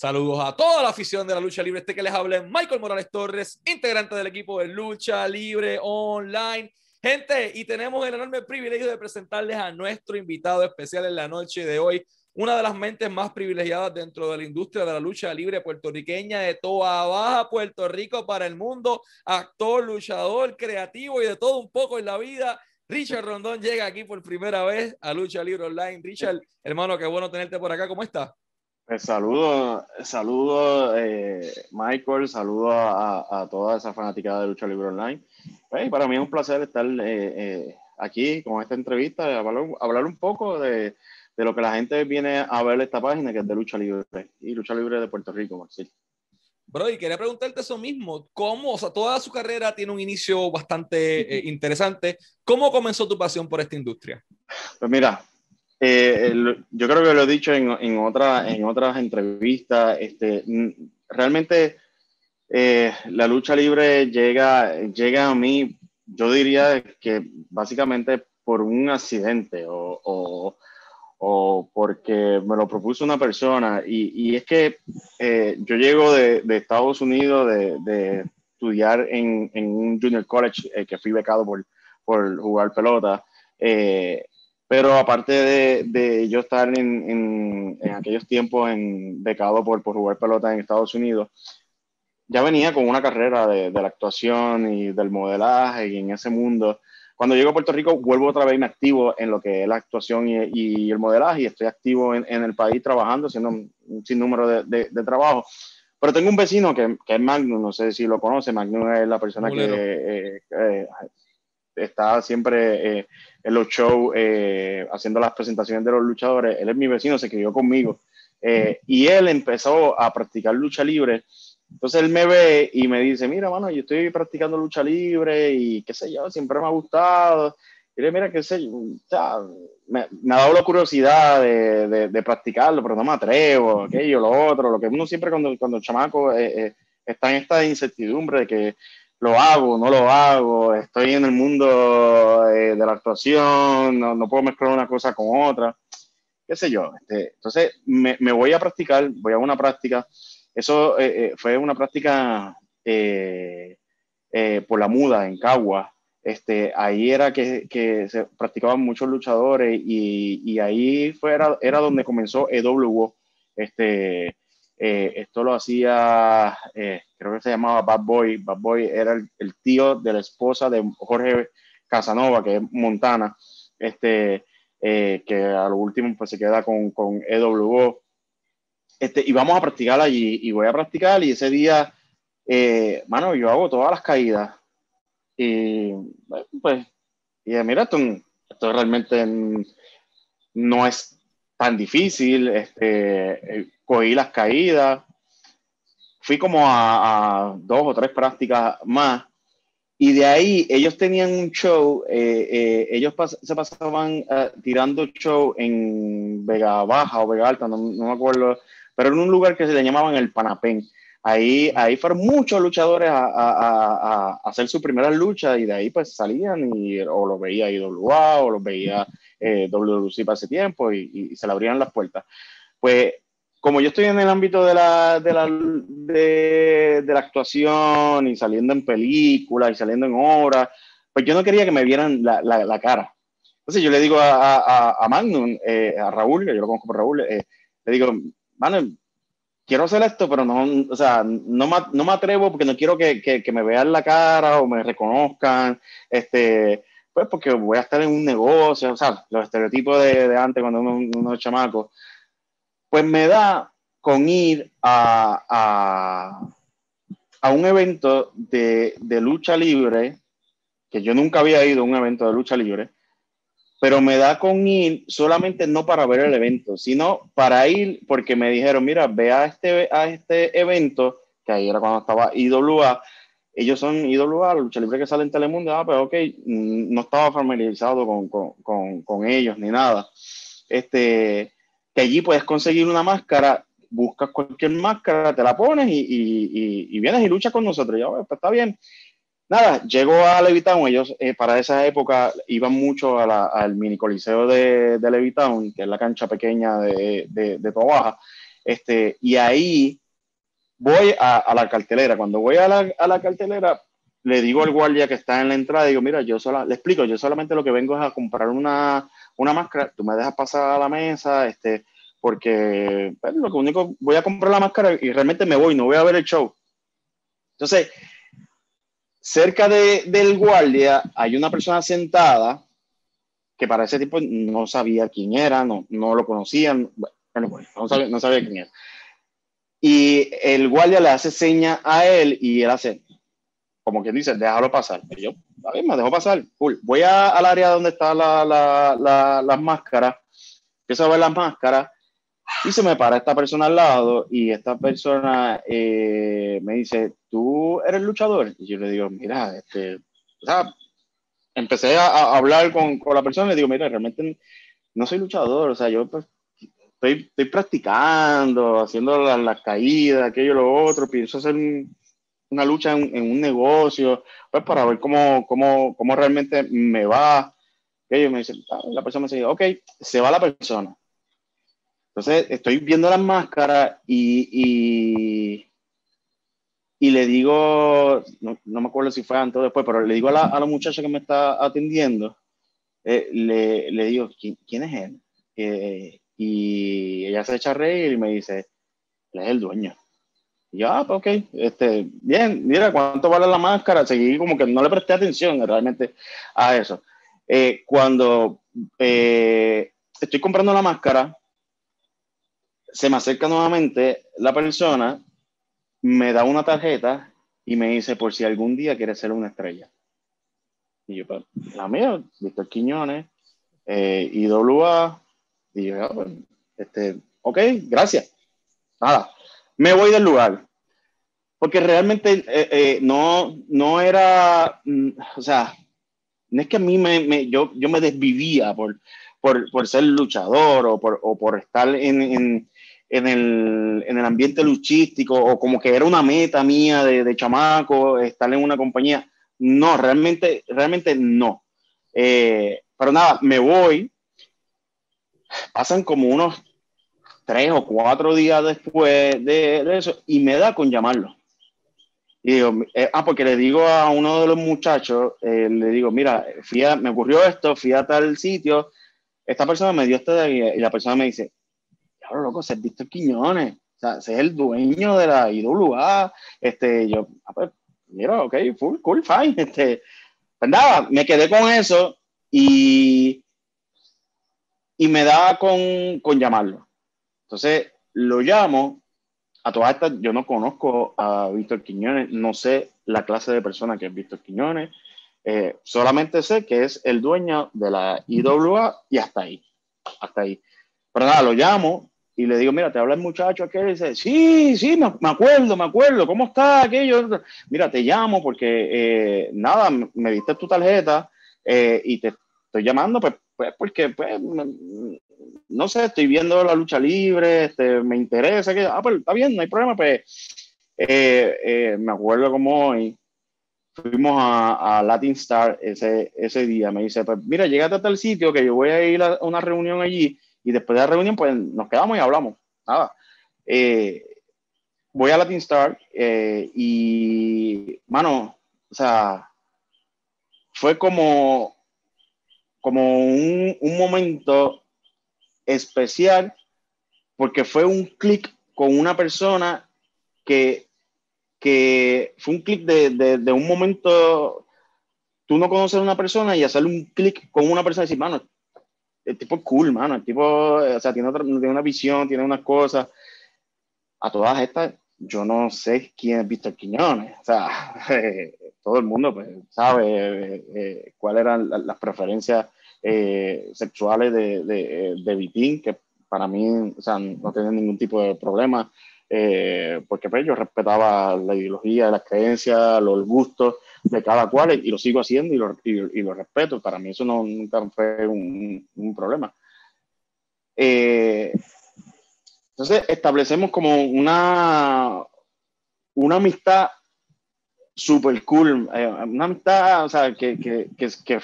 Saludos a toda la afición de la lucha libre. Este que les habla es Michael Morales Torres, integrante del equipo de Lucha Libre Online. Gente, y tenemos el enorme privilegio de presentarles a nuestro invitado especial en la noche de hoy, una de las mentes más privilegiadas dentro de la industria de la lucha libre puertorriqueña de toda baja Puerto Rico para el mundo, actor, luchador, creativo y de todo un poco en la vida. Richard Rondón llega aquí por primera vez a Lucha Libre Online. Richard, hermano, qué bueno tenerte por acá. ¿Cómo estás? Pues saludo, saludo eh, Michael, saludo a, a, toda esa fanaticada de Lucha Libre Online. Pues, para mí es un placer estar eh, eh, aquí con esta entrevista, hablar, hablar un poco de, de, lo que la gente viene a ver esta página, que es de Lucha Libre y Lucha Libre de Puerto Rico, Marcel. Bro, y quería preguntarte eso mismo, ¿cómo, o sea, toda su carrera tiene un inicio bastante interesante, ¿cómo comenzó tu pasión por esta industria? Pues mira, eh, yo creo que lo he dicho en, en, otra, en otras entrevistas, este, realmente eh, la lucha libre llega, llega a mí, yo diría que básicamente por un accidente o, o, o porque me lo propuso una persona. Y, y es que eh, yo llego de, de, Estados Unidos de, de estudiar en, en, un junior college que fui becado por, por jugar pelota. Pero aparte de, de yo estar en, en, en, aquellos tiempos en, becado por, por jugar pelota en Estados Unidos, ya venía con una carrera de, de, la actuación y del modelaje y en ese mundo. Cuando llego a Puerto Rico, vuelvo otra vez me activo en lo que es la actuación y, y el modelaje y estoy activo en, en, el país trabajando, haciendo un sinnúmero de, de, de trabajo. Pero tengo un vecino que, que, es Magnum, no sé si lo conoce, Magnum es la persona Mulero. que eh, eh, está siempre eh, en los shows eh, haciendo las presentaciones de los luchadores. Él es mi vecino, se crió conmigo. Eh, y él empezó a practicar lucha libre. Entonces él me ve y me dice, mira, mano, yo estoy practicando lucha libre y qué sé yo, siempre me ha gustado. Y le mira, qué sé yo, me, me, ha dado la curiosidad de, de, de, practicarlo, pero no me atrevo, aquello, lo otro, lo que uno siempre cuando, cuando el chamaco está en esta incertidumbre de que lo hago, no lo hago, estoy en el mundo eh, de la actuación, no, no, puedo mezclar una cosa con otra, qué sé yo. Este, entonces me, me, voy a practicar, voy a una práctica. Eso eh, eh, fue una práctica eh, eh, por la muda en Cagua. Este, ahí era que, que se practicaban muchos luchadores y, y ahí fue, era, era, donde comenzó EWO. Este, eh, esto lo hacía, eh, creo que se llamaba Bad Boy. Bad Boy era el, el, tío de la esposa de Jorge Casanova, que es Montana, este, eh, que a lo último pues se queda con, con EWO. Este, y vamos a practicar allí, y voy a practicar, y ese día, eh, mano, yo hago todas las caídas. Y pues, y mira, esto, esto realmente no es tan difícil. Este, cogí las caídas, fui como a, a, dos o tres prácticas más y de ahí ellos tenían un show, eh, eh, ellos pas se pasaban uh, tirando show en Vega Baja o Vega Alta, no, no, me acuerdo, pero en un lugar que se le llamaban el Panapén. Ahí, ahí fueron muchos luchadores a, a, a hacer su primera lucha y de ahí pues salían y o los veía IWA o los veía eh, WWC para ese tiempo y, y se le abrían las puertas. Pues como yo estoy en el ámbito de la, de la, de, de la actuación y saliendo en películas y saliendo en obras, pues yo no quería que me vieran la, la, la cara. Entonces yo le digo a, a, a Magnum, eh, a Raúl, que yo lo conozco por Raúl, eh, le digo, Magnum, quiero hacer esto, pero no, o sea, no, me, no me atrevo porque no quiero que, que, que, me vean la cara o me reconozcan, este, pues porque voy a estar en un negocio, o sea, los estereotipos de, de antes cuando uno, uno es chamaco. Pues me da con ir a, a, a un evento de, de, lucha libre, que yo nunca había ido a un evento de lucha libre, pero me da con ir solamente no para ver el evento, sino para ir porque me dijeron, mira, ve a este, a este evento, que ahí era cuando estaba IWA, ellos son IWA, lucha libre que sale en Telemundo, ah, pero pues, ok, no estaba familiarizado con, con, con, con ellos ni nada. Este, que allí puedes conseguir una máscara, buscas cualquier máscara, te la pones y, y, y vienes y luchas con nosotros. Ya, pues está bien. Nada, llego a Levitown, ellos eh, para esa época iban mucho a la, al mini coliseo de, de Levitown, que es la cancha pequeña de, de, de Tobaja. Este, y ahí voy a, la cartelera. Cuando voy a la, a la, cartelera, le digo al guardia que está en la entrada, digo, mira, yo solo, le explico, yo solamente lo que vengo es a comprar una, una máscara, tú me dejas pasar a la mesa, este, porque pues, lo único, voy a comprar la máscara y realmente me voy, no voy a ver el show. Entonces, cerca de, del guardia hay una persona sentada que para ese tipo no sabía quién era, no, no lo conocían, bueno, no, sabía, no sabía quién era. Y el guardia le hace seña a él y él hace, como quien dice, déjalo pasar. Y yo, a ver, me dejo pasar. Voy a, al área donde están la, la, las máscaras, empiezo a ver las máscaras y se me para esta persona al lado y esta persona eh, me dice, ¿tú eres luchador? Y yo le digo, mira, este, o sea, empecé a, hablar con, con, la persona y le digo, mira, realmente no soy luchador, o sea, yo pues, estoy, estoy practicando, haciendo las la caídas, aquello, lo otro, pienso hacer una lucha en, un negocio, pues para ver cómo, cómo, cómo realmente me va. ellos me dicen, ah, la persona me dice, ok, se va la persona. Entonces estoy viendo las máscaras y, y, y le digo, no, no, me acuerdo si fue antes o después, pero le digo a la, a la muchacha que me está atendiendo, eh, le, le, digo, ¿quién, ¿quién es él? Eh, y ella se echa a reír y me dice, él es el dueño. Y yo, ah, pues ok, este, bien, mira, ¿cuánto vale la máscara? Seguí como que no le presté atención realmente a eso. Eh, cuando eh, estoy comprando la máscara, se me acerca nuevamente la persona, me da una tarjeta y me dice por si algún día quiere ser una estrella. Y yo, pues, la mía, Víctor Quiñones, eh, IWA, y yo, ah, este, ok, gracias. Nada, me voy del lugar. Porque realmente eh, eh, no, no era, mm, o sea, no es que a mí me, me yo, yo me desvivía por, por, por, ser luchador o por, por estar en, en, en, el, en, el, ambiente luchístico o como que era una meta mía de, de chamaco, estar en una compañía. No, realmente, realmente no. Eh, pero nada, me voy, pasan como unos tres o cuatro días después de, eso y me da con llamarlo. Y digo, eh, ah, porque le digo a uno de los muchachos, eh, le digo, mira, fui me ocurrió esto, fui a tal sitio, esta persona me dio esta y la persona me dice, claro, loco, se visto Quiñones, o sea, es el dueño de la IWA, este, yo, ah, pues, mira, ok, full, cool, fine, este, pues nada, me quedé con eso y y me da con, con llamarlo. Entonces lo llamo. A todas estas, yo no conozco a Víctor Quiñones, no sé la clase de persona que es Víctor Quiñones, eh, solamente sé que es el dueño de la IWA y hasta ahí, hasta ahí. Pero nada, lo llamo y le digo, mira, te habla el muchacho aquel y dice, sí, sí, me, acuerdo, me acuerdo, ¿cómo está aquello? Mira, te llamo porque, eh, nada, me diste tu tarjeta eh, y te estoy llamando pues pues porque, pues, no sé, estoy viendo la lucha libre, este, me interesa, que, ah, pues está bien, no hay problema, pues, eh, eh, me acuerdo como hoy, fuimos a, Latin Star ese, ese día, me dice, pues mira, llegate a tal sitio que yo voy a ir a una reunión allí y después de la reunión, pues nos quedamos y hablamos, nada. Eh, voy a Latin Star y, mano, o sea, fue como como un, un momento especial porque fue un clic con una persona que, que fue un clic de, de, de, un momento, tú no conoces a una persona y hacerle un clic con una persona y decir, mano, el tipo es cool, mano, el tipo, o sea, tiene, otra, tiene una visión, tiene unas cosas. A todas estas, yo no sé quién es Víctor Quiñones, o sea, todo el mundo pues, sabe eh, eh, cuáles eran las preferencias eh, sexuales de, de, de, Vitín, que para mí o sea, no tenía ningún tipo de problema, porque pues, yo respetaba la ideología, las creencias, los gustos de cada cual y lo sigo haciendo y lo, y, lo respeto. Para mí eso no, nunca fue un, un problema. entonces establecemos como una, una amistad super cool, eh, una amistad, o sea, que, que, que,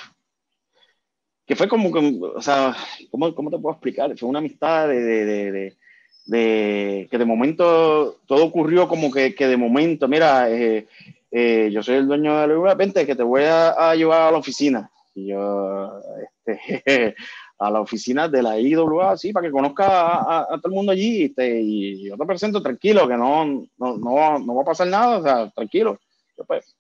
que, fue como, o sea, ¿cómo, ¿cómo, te puedo explicar? Fue una amistad de, de, de, que de momento todo ocurrió como que, de momento, mira, eh, eh, yo soy el dueño de la vente que te voy a, llevar a la oficina. Y yo, este, a la oficina de la IWA, sí, para que conozca a, todo el mundo allí este, y yo te presento tranquilo, que no, no, no, no va a pasar nada, o sea, tranquilo. Pues,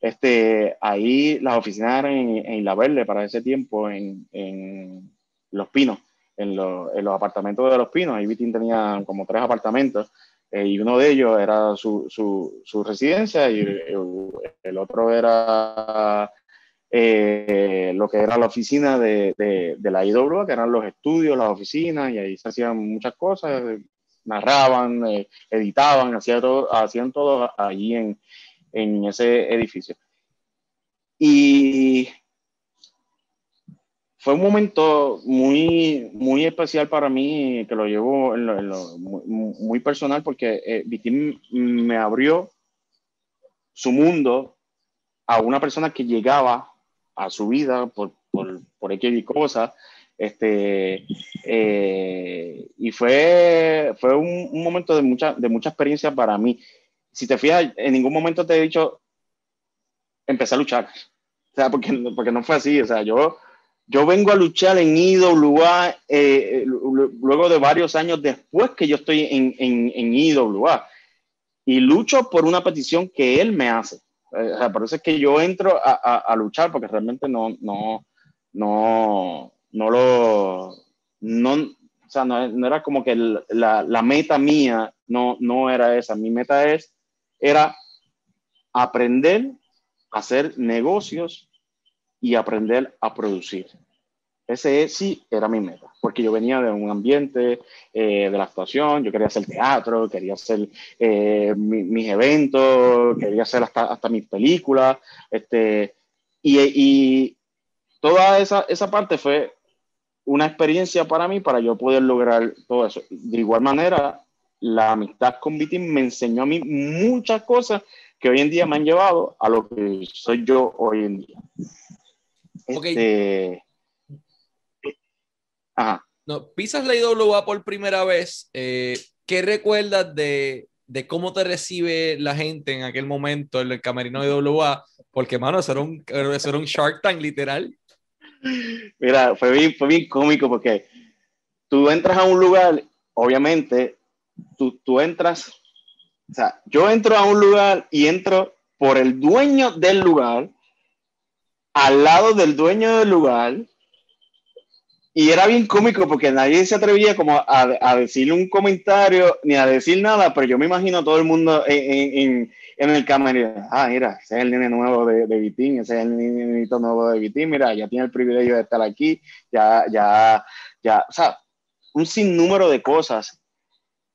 este, ahí las oficinas eran en, en La Verde para ese tiempo, en, en Los Pinos en, en, los apartamentos de Los Pinos. Ahí Vitín tenía como tres apartamentos eh, y uno de ellos era su, su, su residencia y el, otro era eh, lo que era la oficina de, de, la IWA, que eran los estudios, las oficinas, y ahí se hacían muchas cosas, narraban, eh, editaban, hacían todo, hacían todo allí en, en ese edificio. Y fue un momento muy, muy especial para mí, que lo llevo muy, personal, porque eh, me abrió su mundo a una persona que llegaba a su vida por, por, por X cosas. Este, eh, y fue, fue un, un, momento de mucha, de mucha experiencia para mí. Si te fijas, en ningún momento te he dicho, empecé a luchar. O sea, porque, porque no fue así. O sea, yo yo vengo a luchar en IWA eh, luego de varios años después que yo estoy en, en, en IWA y lucho por una petición que él me hace. Eh, o sea, por eso es que yo entro a, a, a, luchar porque realmente no, no, no, no lo, no, o sea, no, no era como que la, la, meta mía no, no era esa. Mi meta es, era aprender a hacer negocios y aprender a producir. Ese sí era mi meta, porque yo venía de un ambiente eh, de la actuación, yo quería hacer teatro, quería hacer eh, mis eventos, quería hacer hasta, hasta mis películas, este, y, y toda esa, esa parte fue una experiencia para mí para yo poder lograr todo eso. De igual manera, la amistad con Vitim me enseñó a mí muchas cosas que hoy en día me han llevado a lo que soy yo hoy en día. Este, No, pisas la IWA por primera vez. Eh, ¿Qué recuerdas de, de, cómo te recibe la gente en aquel momento en el camerino de IWA? Porque, mano, eso era un, eso era un Shark Tank literal. Mira, fue bien, fue bien cómico porque tú entras a un lugar, obviamente, tú, entras, o sea, yo entro a un lugar y entro por el dueño del lugar al lado del dueño del lugar y era bien cómico porque nadie se atrevía como a, a, decirle un comentario ni a decir nada, pero yo me imagino todo el mundo en, en, el camerino. Ah, mira, ese es el nene nuevo de, de Vitín, ese es el nene nuevo de Vitín, mira, ya tiene el privilegio de estar aquí, ya, ya, ya, o sea, un sinnúmero de cosas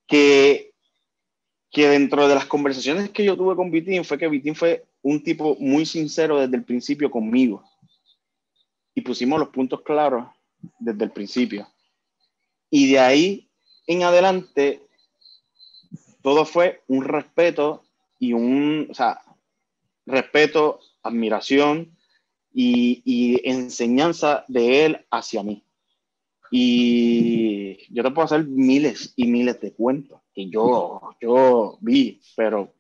que, que dentro de las conversaciones que yo tuve con Vitín fue que Vitín fue un tipo muy sincero desde el principio conmigo. Y pusimos los puntos claros desde el principio. Y de ahí en adelante, todo fue un respeto y un, o sea, respeto, admiración y, y enseñanza de él hacia mí. Y yo te puedo hacer miles y miles de cuentos que yo, yo vi, pero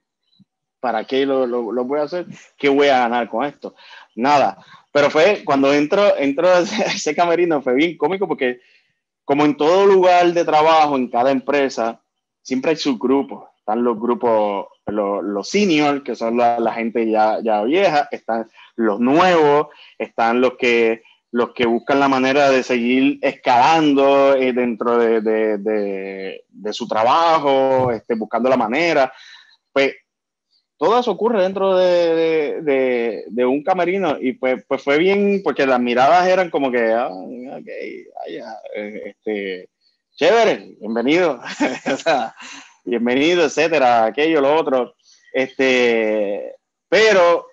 ¿para qué lo, lo, lo, voy a hacer? ¿Qué voy a ganar con esto? Nada. Pero fue cuando entró, entró ese, ese camerino, fue bien cómico porque como en todo lugar de trabajo, en cada empresa, siempre hay subgrupos. Están los grupos, los, los seniors, que son la, la, gente ya, ya vieja, están los nuevos, están los que, los que buscan la manera de seguir escalando eh, dentro de, de, de, de, su trabajo, este, buscando la manera. Pues todo eso ocurre dentro de, un camerino y pues, pues fue bien porque las miradas eran como que, ah, okay, eh, este, chévere, bienvenido, bienvenido, etcétera, aquello, lo otro, este, pero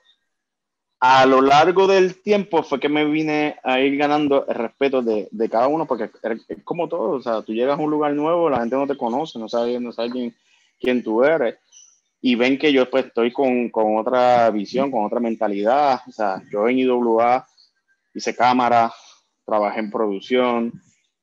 a lo largo del tiempo fue que me vine a ir ganando el respeto de, de cada uno porque es como todo, o sea, tú llegas a un lugar nuevo, la gente no te conoce, no sabe, no sabe quién, quién tú eres y ven que yo pues estoy con, con, otra visión, con otra mentalidad. O sea, yo en IWA hice cámara, trabajé en producción,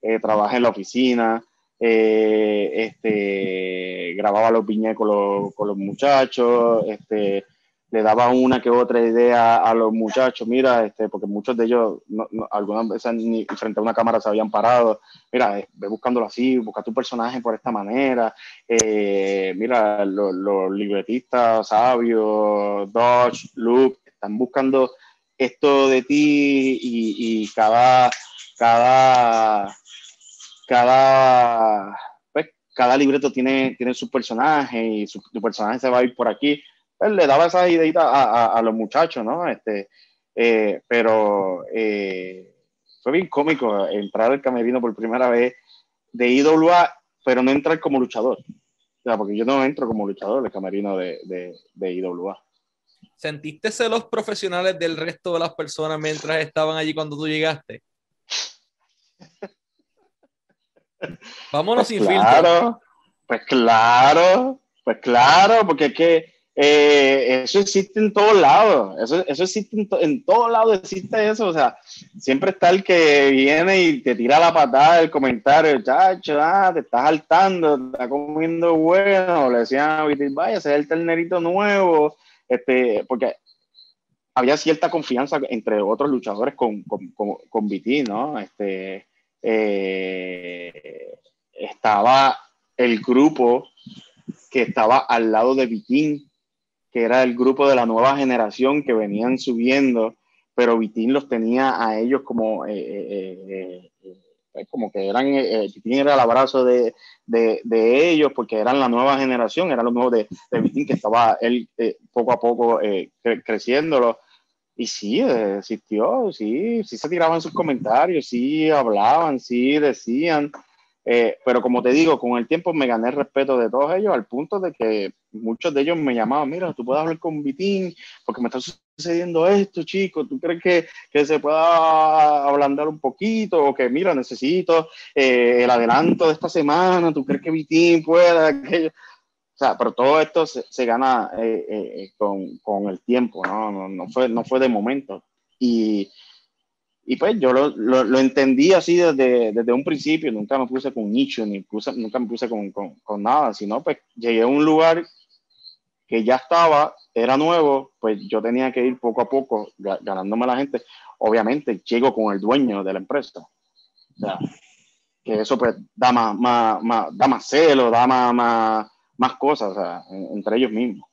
eh, trabajé en la oficina, eh, este, grababa los viñedos con los, con los muchachos, este, le daba una que otra idea a los muchachos, mira, este, porque muchos de ellos, algunas veces ni frente a una cámara se habían parado, mira, eh, ve buscándolo así, busca tu personaje por esta manera, eh, mira, los, libretistas, Sabio, Dodge, Luke, están buscando esto de ti y, cada, cada, cada, pues, cada libreto tiene, tiene su personaje y su, tu personaje se va a ir por aquí pues, le daba esas ideitas a, los muchachos, ¿no? Este, eh, pero eh, fue bien cómico entrar al camerino por primera vez de IWA, pero no entrar como luchador. O sea, porque yo no entro como luchador el camerino de, de, de IWA. ¿Sentiste celos profesionales del resto de las personas mientras estaban allí cuando tú llegaste? Vámonos pues sin claro, Pues claro, pues claro, porque es que eh, eso existe en todos lados, eso, eso existe en, en todos lados, existe eso, o sea, siempre está el que viene y te tira la patada el comentario, chacho, ah, te estás saltando, te estás comiendo bueno, le decían, vaya, ese es el ternerito nuevo, este, porque había cierta confianza entre otros luchadores con, con, con, con ¿no? Este, eh, estaba el grupo que estaba al lado de Viking, que era el grupo de la nueva generación que venían subiendo, pero Vitín los tenía a ellos como, eh, eh, eh, como que eran, Vitín era el abrazo de, de, de, ellos porque eran la nueva generación, eran los nuevos de, de Vitín que estaba él poco a poco creciéndolo. Y sí, existió, sí, sí se tiraban sus comentarios, sí hablaban, sí decían, eh, pero como te digo, con el tiempo me gané el respeto de todos ellos al punto de que muchos de ellos me llamaban, mira, tú puedes hablar con Vitín porque me está sucediendo esto, chico, ¿tú crees que, que se pueda ablandar un poquito o que, mira, necesito eh, el adelanto de esta semana, ¿tú crees que Vitín pueda? O sea, pero todo esto se, se gana eh, con, con, el tiempo, ¿no? No, no, fue, no fue de momento. Y, y pues yo lo, lo, lo entendí así desde, desde, un principio, nunca me puse con nicho, ni puse, nunca me puse con, con, con, nada, sino pues llegué a un lugar que ya estaba, era nuevo, pues yo tenía que ir poco a poco ganándome la gente. Obviamente llego con el dueño de la empresa. O sea, que eso pues da más, más, más da más celo, da más, más, más cosas, o sea, entre ellos mismos.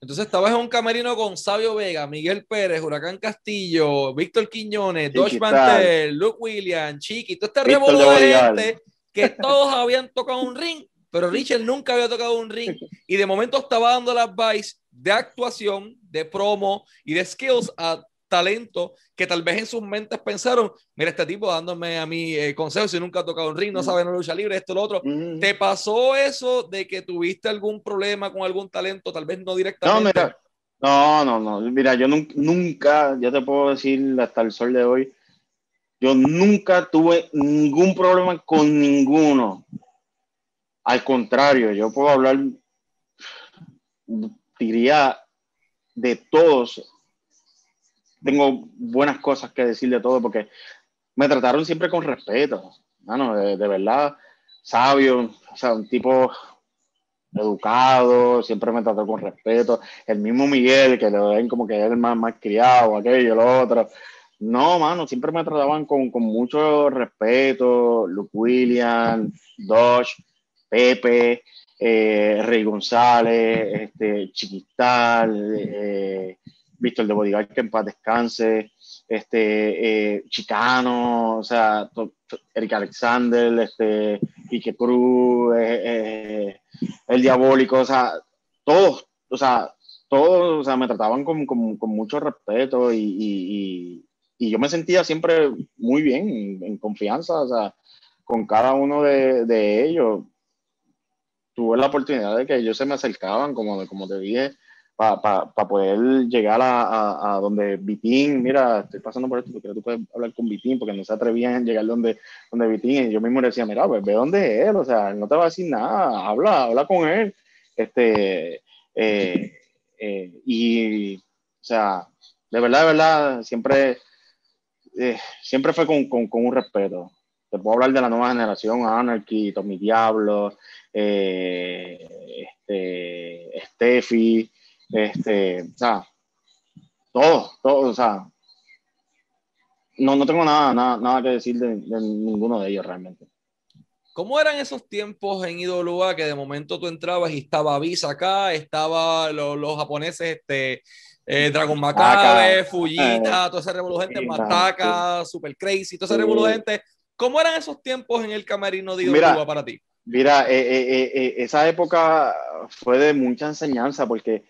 Entonces estabas en un camerino con Sabio Vega, Miguel Pérez, Huracán Castillo, Víctor Quiñones, Dosh Mantel, Luke Williams, Chiqui, todo este revolú de gente que todos habían tocado un ring, pero Richard nunca había tocado un ring. Y de momento estaba dando las advice de actuación, de promo y de skills a talento que tal vez en sus mentes pensaron, mira este tipo dándome a mí eh, consejos si nunca ha tocado un ring, no sabe no lucha libre, esto, lo otro. ¿Te pasó eso de que tuviste algún problema con algún talento, tal vez no directamente? No, mira, no, no, no, mira, yo nunca, nunca, ya te puedo decir hasta el sol de hoy, yo nunca tuve ningún problema con ninguno. Al contrario, yo puedo hablar, diría, de todos tengo buenas cosas que decir de todo porque me trataron siempre con respeto, mano, de, verdad, sabio, o sea, un tipo educado, siempre me trató con respeto. El mismo Miguel, que lo ven como que es el más, más criado, aquello, lo otro. No, mano, siempre me trataban con, con mucho respeto. Luke Williams, Dodge, Pepe, eh, Rey González, este, eh, Víctor de Bodyguard, que en paz descanse, este, eh, Chicano, o sea, Eric Alexander, este, Ike Cruz, eh, eh, el Diabólico, o sea, todos, o sea, todos, o sea, me trataban con, con, con mucho respeto y, y, y, yo me sentía siempre muy bien, en, confianza, o sea, con cada uno de, de, ellos. Tuve la oportunidad de que ellos se me acercaban, como, como te dije, para pa, poder llegar a, a, donde Vitín, mira, estoy pasando por esto, porque tú puedes hablar con Vitín, porque no se atrevían a llegar donde, donde Vitín, y yo mismo le decía, mira, pues ve dónde es él, o sea, no te va a decir nada, habla, habla con él, este, eh, eh, y, o sea, de verdad, de verdad, siempre, eh, siempre fue con, con, con, un respeto, te puedo hablar de la nueva generación, Anarchy, Tommy Diablo, este, Steffi, este, o sea, todo, todo, o sea, no, no tengo nada, nada, nada que decir de, ninguno de ellos realmente. ¿Cómo eran esos tiempos en IWA que de momento tú entrabas y estaba Visa acá, estaba los japoneses, este, eh, Dragon Macabre, Fujita, eh, todo ese revolución, Mataka, Super Crazy, todo ese revolución. ¿Cómo eran esos tiempos en el camerino de IWA para ti? Mira, eh, esa época fue de mucha enseñanza porque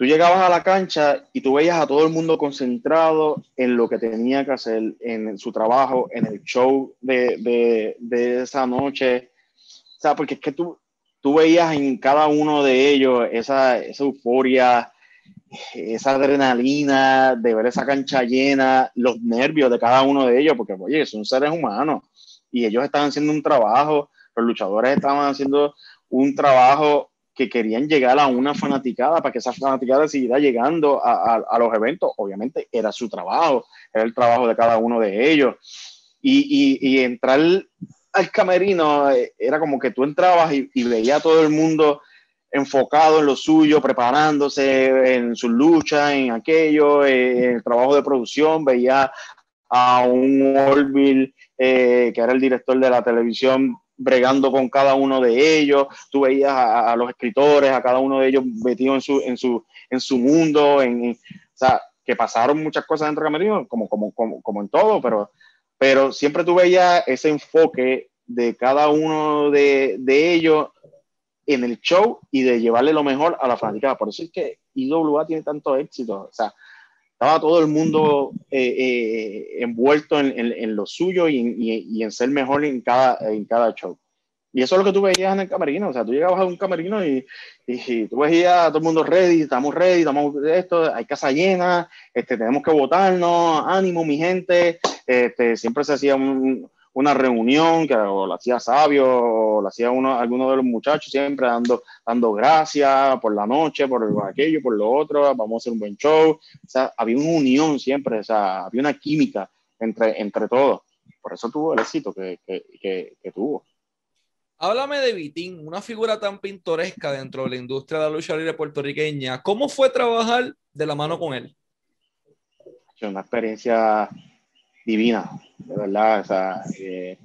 tú llegabas a la cancha y tú veías a todo el mundo concentrado en lo que tenía que hacer, en su trabajo, en el show de, esa noche. O sea, porque es que tú, tú veías en cada uno de ellos esa, esa euforia, esa adrenalina de ver esa cancha llena, los nervios de cada uno de ellos, porque, oye, son seres humanos y ellos estaban haciendo un trabajo, los luchadores estaban haciendo un trabajo que querían llegar a una fanaticada para que esa fanaticada siguiera llegando a, los eventos. Obviamente era su trabajo, era el trabajo de cada uno de ellos. Y, entrar al camerino eh, era como que tú entrabas y, veías a todo el mundo enfocado en lo suyo, preparándose en su lucha, en aquello, eh, en el trabajo de producción, veía a un Orville, eh, que era el director de la televisión, bregando con cada uno de ellos, tú veías a, los escritores, a cada uno de ellos metido en su, en su, en su mundo, en, o sea, que pasaron muchas cosas dentro de Camerino, como, como, como, como en todo, pero, pero siempre tú veías ese enfoque de cada uno de, de ellos en el show y de llevarle lo mejor a la fanaticada. Por eso es que IWA tiene tanto éxito. O sea, estaba todo el mundo eh, eh, envuelto en, en, lo suyo y, y, en ser mejor en cada, en cada show. Y eso es lo que tú veías en el camerino. O sea, tú llegabas a un camerino y, y, tú veías a todo el mundo ready, estamos ready, estamos esto, hay casa llena, este, tenemos que votarnos, ánimo, mi gente. Este, siempre se hacía un, una reunión que o la hacía Sabio o la hacía uno, alguno de los muchachos siempre dando, dando gracias por la noche, por aquello, por lo otro, vamos a hacer un buen show. O sea, había una unión siempre, o sea, había una química entre, entre todos. Por eso tuvo el éxito que, que, que, tuvo. Háblame de Vitín, una figura tan pintoresca dentro de la industria de la lucha libre puertorriqueña. ¿Cómo fue trabajar de la mano con él? Una experiencia divina, de verdad. O sea, eh,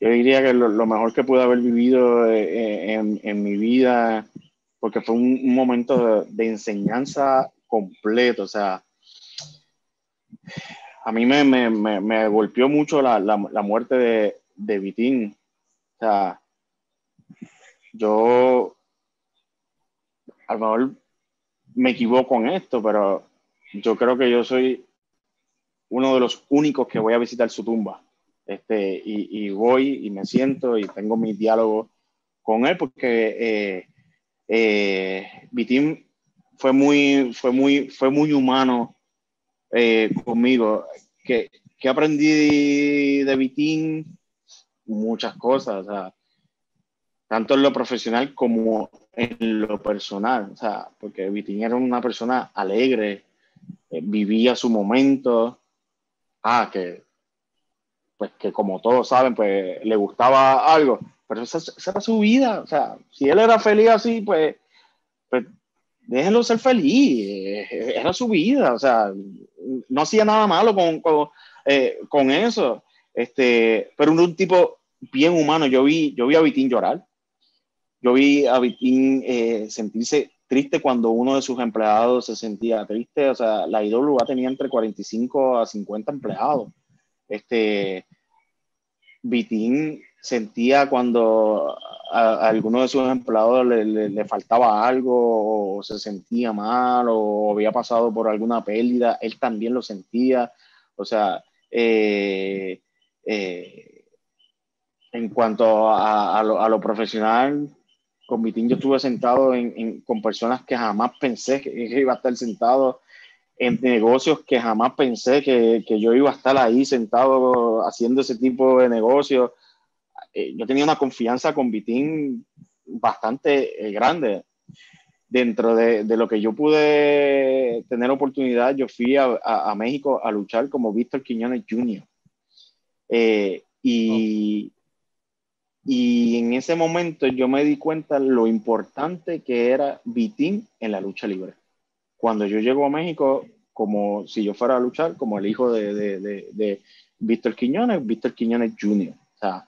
yo diría que lo, mejor que pude haber vivido eh, en, en, mi vida, porque fue un, momento de, enseñanza completo. O sea, a mí me, me, me, golpeó mucho la, la, la, muerte de, de Vitín. O sea, yo a lo mejor me equivoco en esto, pero yo creo que yo soy uno de los únicos que voy a visitar su tumba. Este, y, voy y me siento y tengo mi diálogo con él porque eh, eh, Vitín fue muy, fue muy, fue muy humano eh, conmigo. Que, aprendí de Vitín muchas cosas, tanto en lo profesional como en lo personal, o sea, porque Vitín era una persona alegre, vivía su momento, ah, que, pues que como todos saben, pues le gustaba algo, pero esa, era su vida, o sea, si él era feliz así, pues, pues déjenlo ser feliz, eh, era su vida, o sea, no hacía nada malo con, con, eh, eso, este, pero un, tipo bien humano, yo vi, yo vi a Vitín llorar, yo vi a Vitín eh, sentirse triste cuando uno de sus empleados se sentía triste. O sea, la IWA tenía entre 45 a 50 empleados. Este, Vitín sentía cuando a, alguno de sus empleados le, faltaba algo o se sentía mal o había pasado por alguna pérdida, él también lo sentía. O sea, eh, eh, en cuanto a, lo, a, lo, profesional, con Vitín yo estuve sentado con personas que jamás pensé que iba a estar sentado en negocios que jamás pensé que, yo iba a estar ahí sentado haciendo ese tipo de negocios. Eh, yo tenía una confianza con Vitín bastante eh, grande. Dentro de, lo que yo pude tener oportunidad, yo fui a, México a luchar como Víctor Quiñones Jr. Eh, Y, y en ese momento yo me di cuenta lo importante que era Vitín en la lucha libre. Cuando yo llego a México, como si yo fuera a luchar, como el hijo de, de, de, Víctor Quiñones, Víctor Quiñones Jr. O sea,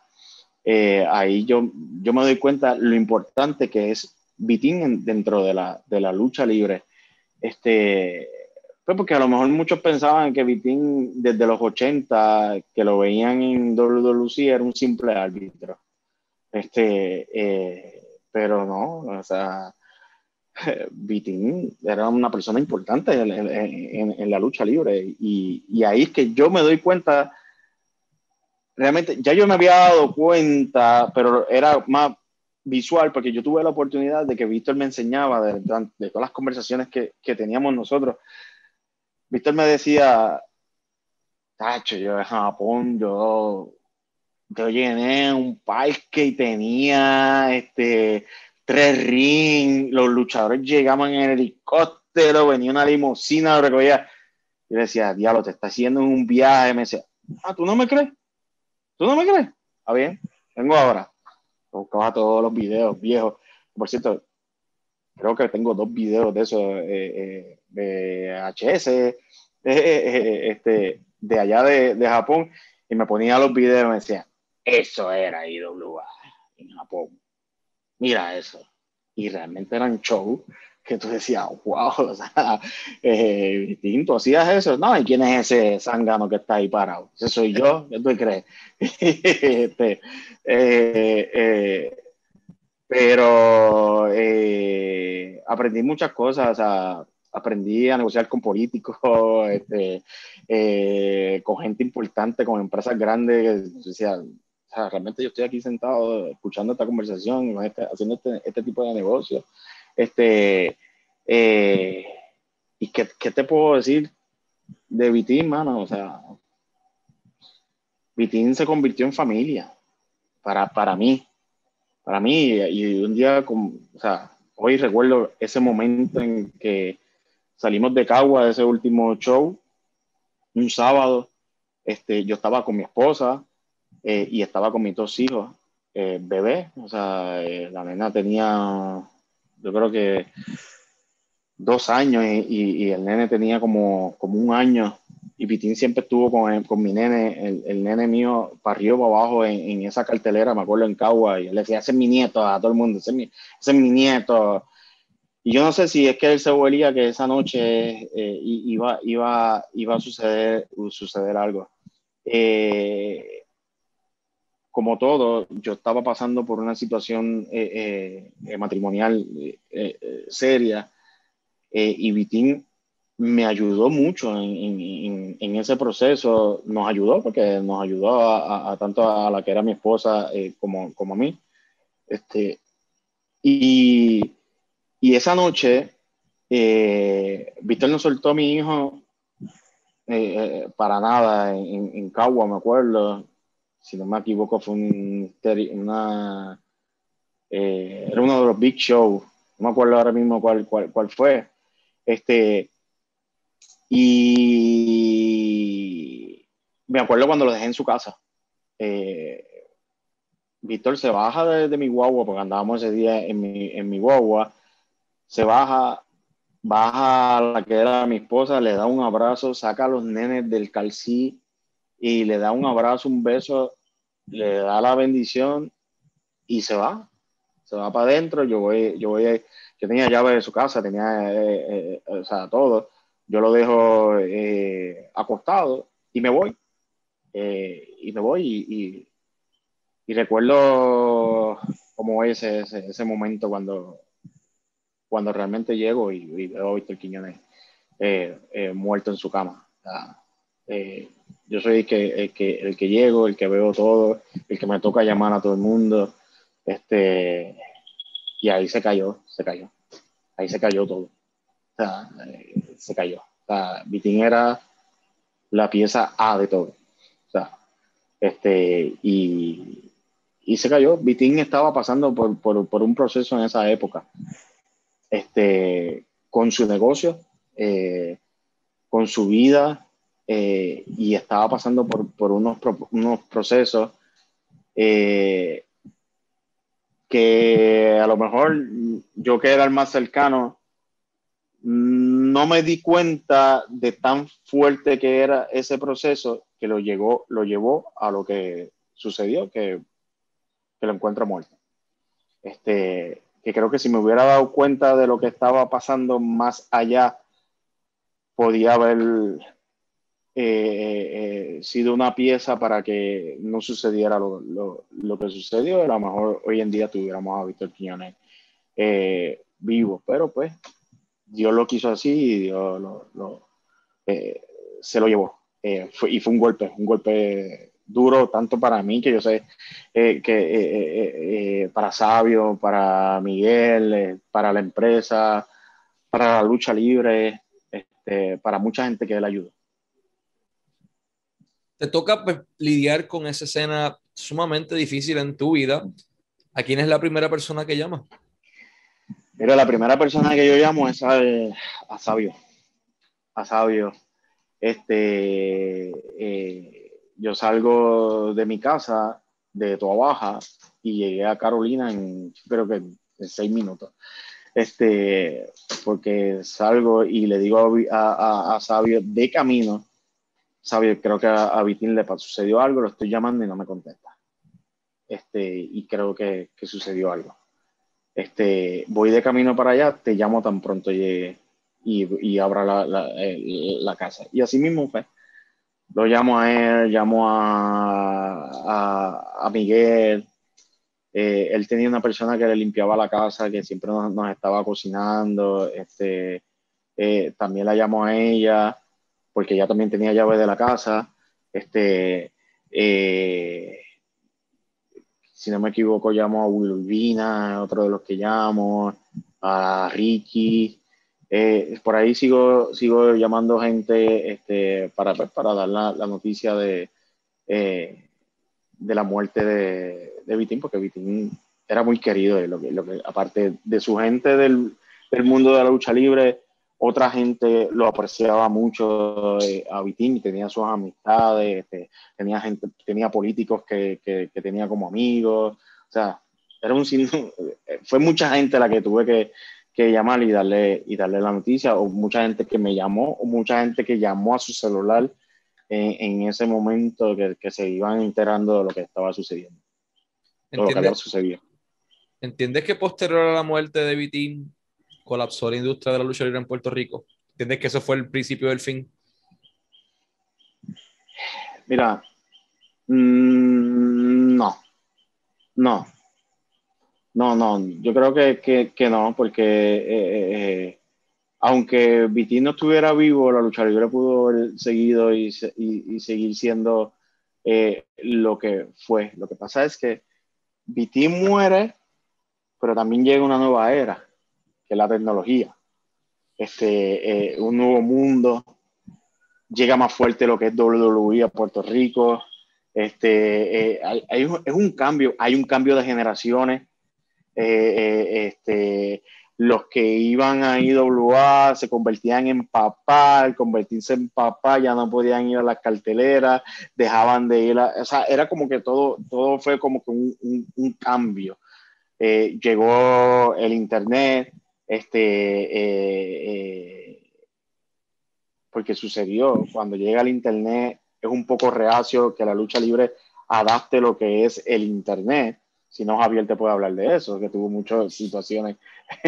eh, ahí yo, yo me doy cuenta lo importante que es Vitín dentro de la, de la lucha libre. Este, pues porque a lo mejor muchos pensaban que Vitín desde los 80, que lo veían en WWC, era un simple árbitro. Este, eh, pero no, o sea, Vitín era una persona importante en, la lucha libre y, ahí es que yo me doy cuenta, realmente, ya yo me había dado cuenta, pero era más visual porque yo tuve la oportunidad de que Víctor me enseñaba de, de todas las conversaciones que, que, teníamos nosotros. Víctor me decía, Tacho, yo de Japón, yo yo llené un parque y tenía este, tres rings, los luchadores llegaban en helicóptero, venía una limusina, lo recogía. Yo decía, diablo, te está haciendo un viaje. Me decía, ah, ¿tú no me crees? ¿Tú no me crees? Ah, bien, vengo ahora. Buscaba todos los videos viejos. Por cierto, creo que tengo dos videos de eso, eh, eh, de HS, eh, este, de allá de, de Japón, y me ponía los videos y me decía, eso era IWA en Japón. Mira eso. Y realmente eran shows que tú decías, wow, o sea, eh, distinto, hacías eso. No, ¿y quién es ese zángano que está ahí parado? Ese soy yo, ¿qué tú crees? este, eh, eh, pero eh, aprendí muchas cosas, o sea, aprendí a negociar con políticos, este, con gente importante, con empresas grandes, decía, realmente yo estoy aquí sentado escuchando esta conversación, haciendo este, este, tipo de negocio. Este, eh, ¿Y qué, qué, te puedo decir de Vitín, mano? O sea, Vitín se convirtió en familia para, para mí. Para mí, y un día, o sea, hoy recuerdo ese momento en que salimos de Cagua de ese último show, un sábado, este, yo estaba con mi esposa, eh, y estaba con mis dos hijos, eh, o sea, eh, la nena tenía, yo creo que dos años y, y, el nene tenía como, como un año y Pitín siempre estuvo con, con mi nene, el, el, nene mío para arriba para abajo en, en, esa cartelera, me acuerdo en Cagua, y él decía, ese es mi nieto a todo el mundo, ese es mi, ese es mi nieto. Y yo no sé si es que él se volía que esa noche eh, iba, iba, iba a suceder, suceder algo. Eh, como todo, yo estaba pasando por una situación eh, eh, matrimonial eh, seria y Vitín me ayudó mucho en, ese proceso, nos ayudó porque nos ayudó a, tanto a la que era mi esposa como, a mí. Este, y, esa noche, Víctor no soltó a mi hijo para nada en, en Cagua, me acuerdo si no me equivoco, fue un, una, eh, era uno de los big shows, no me acuerdo ahora mismo cuál, cuál, cuál fue. Este, y me acuerdo cuando lo dejé en su casa. Eh, Víctor se baja de, mi guagua, porque andábamos ese día en mi, en mi guagua, se baja, baja a la que era mi esposa, le da un abrazo, saca a los nenes del calcí y le da un abrazo, un beso, le da la bendición y se va. Se va para adentro. Yo voy, yo voy, yo tenía llave de su casa, tenía, eh, eh, o sea, todo. Yo lo dejo eh, acostado y me voy. y me voy y, y, recuerdo como ese, ese, momento cuando, cuando realmente llego y, veo a Víctor Quiñones muerto en su cama. Yo soy el que, el que, el que llego, el que veo todo, el que me toca llamar a todo el mundo. Este, y ahí se cayó, se cayó. Ahí se cayó todo. O eh, se cayó. O Vitín era la pieza A de todo. O este, y, y se cayó. Vitín estaba pasando por, por, por, un proceso en esa época. Este, con su negocio, eh, con su vida, eh, y estaba pasando por, por unos, unos, procesos eh, que a lo mejor yo que era el más cercano, no me di cuenta de tan fuerte que era ese proceso que lo, llegó, lo llevó a lo que sucedió, que, que lo encuentro muerto. Este, que creo que si me hubiera dado cuenta de lo que estaba pasando más allá, podía haber eh, eh, sido una pieza para que no sucediera lo, lo, lo, que sucedió. A lo mejor hoy en día tuviéramos a Víctor Quiñones eh, vivo, pero pues Dios lo quiso así y Dios lo, eh, se lo llevó. Eh, y fue un golpe, un golpe duro tanto para mí, que yo sé eh, que para Sabio, para Miguel, para la empresa, para la lucha libre, este, para mucha gente que él ayudó. Te toca pues, lidiar con esa escena sumamente difícil en tu vida. ¿A quién es la primera persona que llama? Mira, la primera persona que yo llamo es a, Sabio. A Sabio. Este, eh, yo salgo de mi casa, de Toa Baja, y llegué a Carolina en, creo que en seis minutos. Este, porque salgo y le digo a, a, Sabio de camino, Sabio, creo que a, Vitín le sucedió algo, lo estoy llamando y no me contesta. Este, y creo que, que sucedió algo este, voy de camino para allá, te llamo tan pronto llegue y, y abra la, la, la, casa. Y así mismo fue. Lo llamo a él, llamo a, a, a Miguel. Eh, él tenía una persona que le limpiaba la casa, que siempre nos, nos estaba cocinando. Este, eh, también la llamo a ella, porque ella también tenía llave de la casa. Este, eh, si no me equivoco, llamo a Wilvina, otro de los que llamo, a Ricky. Eh, por ahí sigo, sigo llamando gente este, para, pues, para dar la, la noticia de, eh, de la muerte de, de Vitín, porque Vitín era muy querido, lo que, lo que, aparte de su gente del, del mundo de la lucha libre, otra gente lo apreciaba mucho eh, a Vitín, tenía sus amistades, este, tenía gente, tenía políticos que, que, tenía como amigos, o sea, era un fue mucha gente la que tuve que, que, llamar y darle, y darle la noticia, o mucha gente que me llamó, o mucha gente que llamó a su celular en, en ese momento que, que, se iban enterando de lo que estaba sucediendo, lo que había sucedido. ¿Entiendes que posterior a la muerte de Vitín colapsó la industria de la lucha libre en Puerto Rico? ¿Entiendes que eso fue el principio del fin? Mira, mmm, no, no, no, no, yo creo que, que, no, porque eh, eh, aunque Vitín no estuviera vivo, la lucha libre pudo haber seguido y, seguir siendo eh, lo que fue. Lo que pasa es que Vitín muere, pero también llega una nueva era la tecnología. Este, eh, un nuevo mundo, llega más fuerte lo que es WWE a Puerto Rico. Este, eh, hay, es un cambio, hay un cambio de generaciones. Eh, este, los que iban a IWA se convertían en papá, al convertirse en papá ya no podían ir a las carteleras, dejaban de ir a, o sea, era como que todo, todo fue como que un, un, un cambio. llegó el internet, este, eh, eh, porque sucedió, cuando llega el Internet, es un poco reacio que la lucha libre adapte lo que es el Internet. Si no, Javier te puede hablar de eso, que tuvo muchas situaciones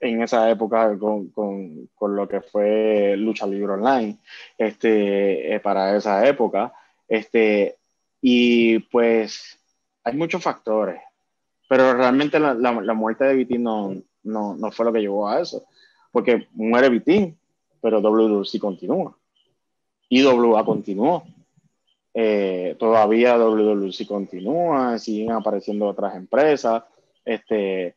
en esa época con, con, con, lo que fue lucha libre online este, eh, para esa época. Este, y pues hay muchos factores, pero realmente la, la, la muerte de Viti no, no, no fue lo que llevó a eso. Porque muere Vitín, pero WWC continúa. Y WA continuó. Eh, todavía WWC continúa, siguen apareciendo otras empresas. Este,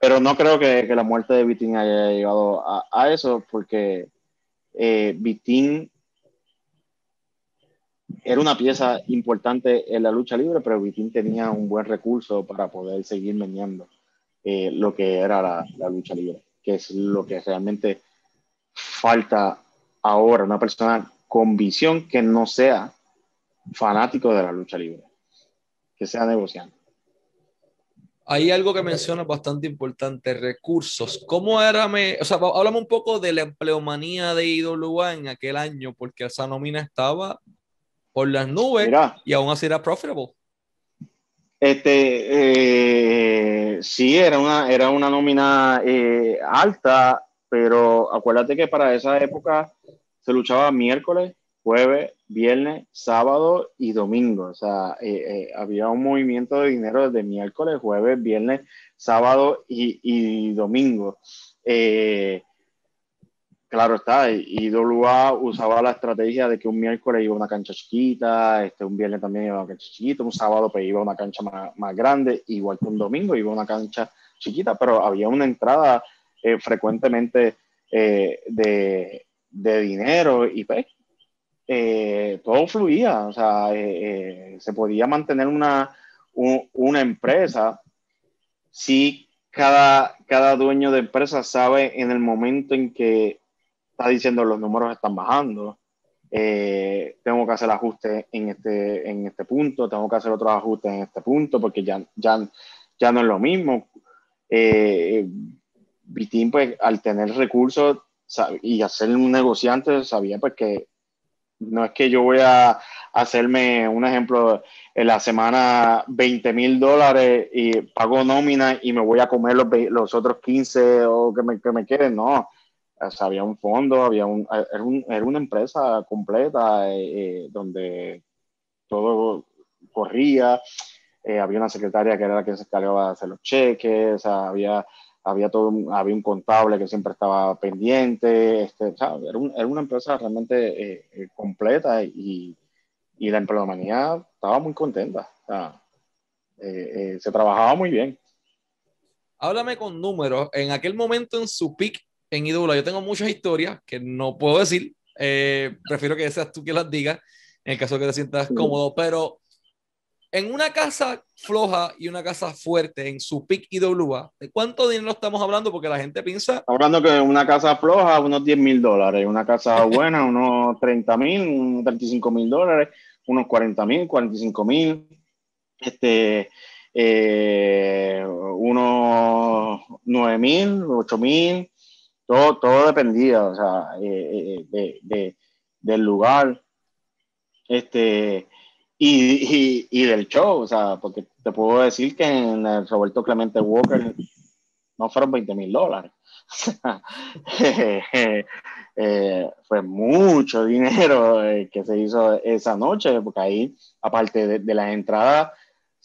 pero no creo que, que la muerte de Vitín haya llegado a, a eso, porque eh, era una pieza importante en la lucha libre, pero Vitín tenía un buen recurso para poder seguir meneando. Eh, lo que era la, lucha libre, que es lo que realmente falta ahora, una persona con visión que no sea fanático de la lucha libre. que sea negociante. Hay algo que mencionas bastante importante, recursos. ¿Cómo era, me, o sea, hablamos un poco de la empleomanía de IWA en aquel año, porque esa nómina estaba por las nubes y aún así era profitable. Este, eh, sí, era una, era una nómina eh, alta, pero acuérdate que para esa época se luchaba miércoles, jueves, viernes, sábado y domingo. O sea, eh, había un movimiento de dinero desde miércoles, jueves, viernes, sábado y, domingo. Eh, claro está, IWA usaba la estrategia de que un miércoles iba a una cancha chiquita, este, un viernes también iba a una cancha chiquita, un sábado pues iba a una cancha más, grande, igual que un domingo iba a una cancha chiquita, pero había una entrada frecuentemente de, de dinero y pues eh, todo fluía, o sea, eh, eh, se podía mantener una, una empresa si cada, cada dueño de empresa sabe en el momento en que está diciendo los números están bajando, tengo que hacer ajustes en este, en este punto, tengo que hacer otros ajustes en este punto, porque ya, ya, ya no es lo mismo. Vitín, pues, al tener recursos y hacer un negociante, sabía pues que no es que yo voy a hacerme un ejemplo en la semana 20 mil dólares y pago nómina y me voy a comer los, los otros 15 o que me, que me queden. No, había un fondo, había un, era, una empresa completa eh, eh, donde todo corría. Eh, había una secretaria que era la que se encargaba de hacer los cheques, había había todo había un contable que siempre estaba pendiente, este, era, era, una empresa realmente eh, eh, completa y, y, la empleomanía estaba muy contenta. Eh, se trabajaba muy bien. Háblame con números. En aquel momento, en su pick en Idula, yo tengo muchas historias que no puedo decir. prefiero que seas tú quien las digas, en el caso de que te sientas cómodo, pero en una casa floja y una casa fuerte en su pick IWA, ¿de cuánto dinero estamos hablando? Porque la gente piensa. Hablando que una casa floja, unos 10 mil dólares, una casa buena, unos 30 mil, unos 35 mil dólares, unos 40 mil, 45 mil, este, eh, unos 9 mil, 8 mil, todo, todo dependía, o sea, eh, eh, del lugar. Este, y, y, del show, o sea, porque te puedo decir que en el Roberto Clemente Walker no fueron 20 mil dólares. Eh, fue mucho dinero eh, que se hizo esa noche, porque ahí, aparte de, de las entradas,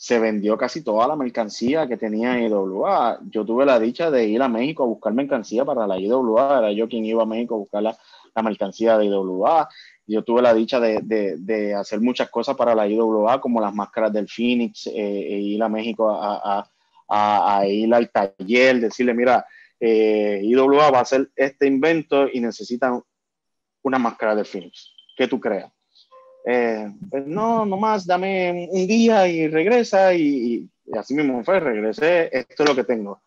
se vendió casi toda la mercancía que tenía IWA. Yo tuve la dicha de ir a México a buscar mercancía para la IWA, era yo quien iba a México a buscar la, la mercancía de IWA yo tuve la dicha de, de, de, hacer muchas cosas para la IWA, como las máscaras del Phoenix, eh, e ir a México a, a, a, ir al taller, decirle, mira, eh, IWA va a hacer este invento y necesitan una máscara del Phoenix. ¿Qué tú creas? Eh, pues no, nomás dame un día y regresa y, y, así mismo fue, regresé, esto es lo que tengo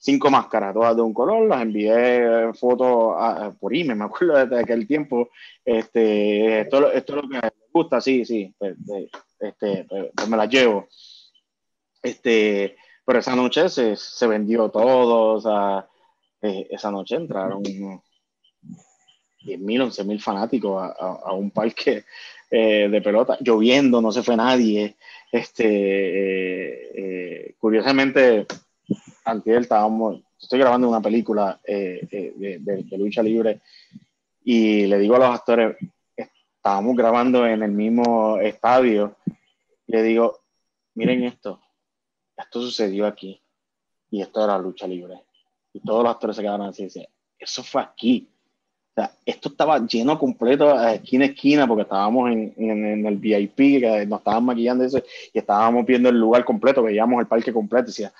cinco máscaras, todas de un color, las envié fotos por email, me acuerdo de aquel tiempo. Este, esto, esto es lo que me gusta, sí, sí, pues, este, pues, pues me las llevo. Este, pero esa noche se, vendió todo, o eh, esa noche entraron 10.000, 11.000 fanáticos a, a, un parque eh, de pelota, lloviendo, no se fue nadie. Este, eh, curiosamente, antes estábamos, estoy grabando una película eh, eh, de, lucha libre y le digo a los actores, estábamos grabando en el mismo estadio, le digo, miren esto, esto sucedió aquí y esto era lucha libre. Y todos los actores se quedaron así y eso fue aquí. O sea, esto estaba lleno completo, esquina a esquina, porque estábamos en, en, el VIP, que nos estaban maquillando eso, y estábamos viendo el lugar completo, veíamos el parque completo, y decía,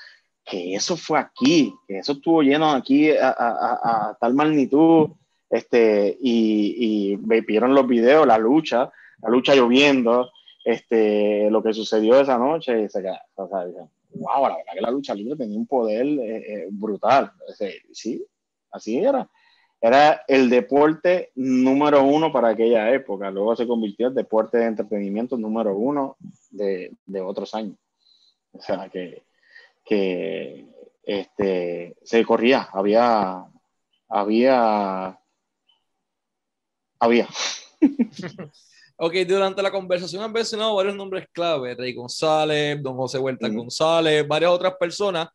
que eso fue aquí, que eso estuvo lleno aquí a, tal magnitud, este, y, y, vieron los videos, la lucha, la lucha lloviendo, este, lo que sucedió esa noche, y se, o sea, wow, la verdad que la lucha libre tenía un poder eh, eh, brutal, sí, así era. Era el deporte número uno para aquella época, luego se convirtió en deporte de entretenimiento número uno de, de otros años. O sea, que, que este, se corría, había, había, había. ok, durante la conversación han mencionado varios nombres clave, Rey González, Don José Huerta González, varias otras personas.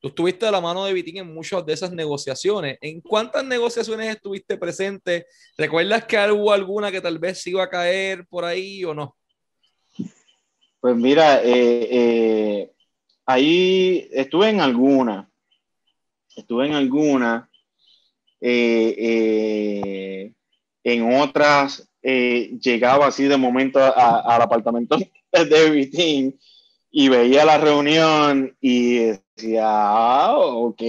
Tú estuviste a la mano de Vitín en muchas de esas negociaciones. ¿En cuántas negociaciones estuviste presente? ¿Recuerdas que hubo alguna que tal vez iba a caer por ahí o no? Pues mira, eh, eh, ahí estuve en alguna, estuve en alguna, eh, en otras llegaba así de momento al apartamento de Vitín y veía la reunión y decía, ah, ok,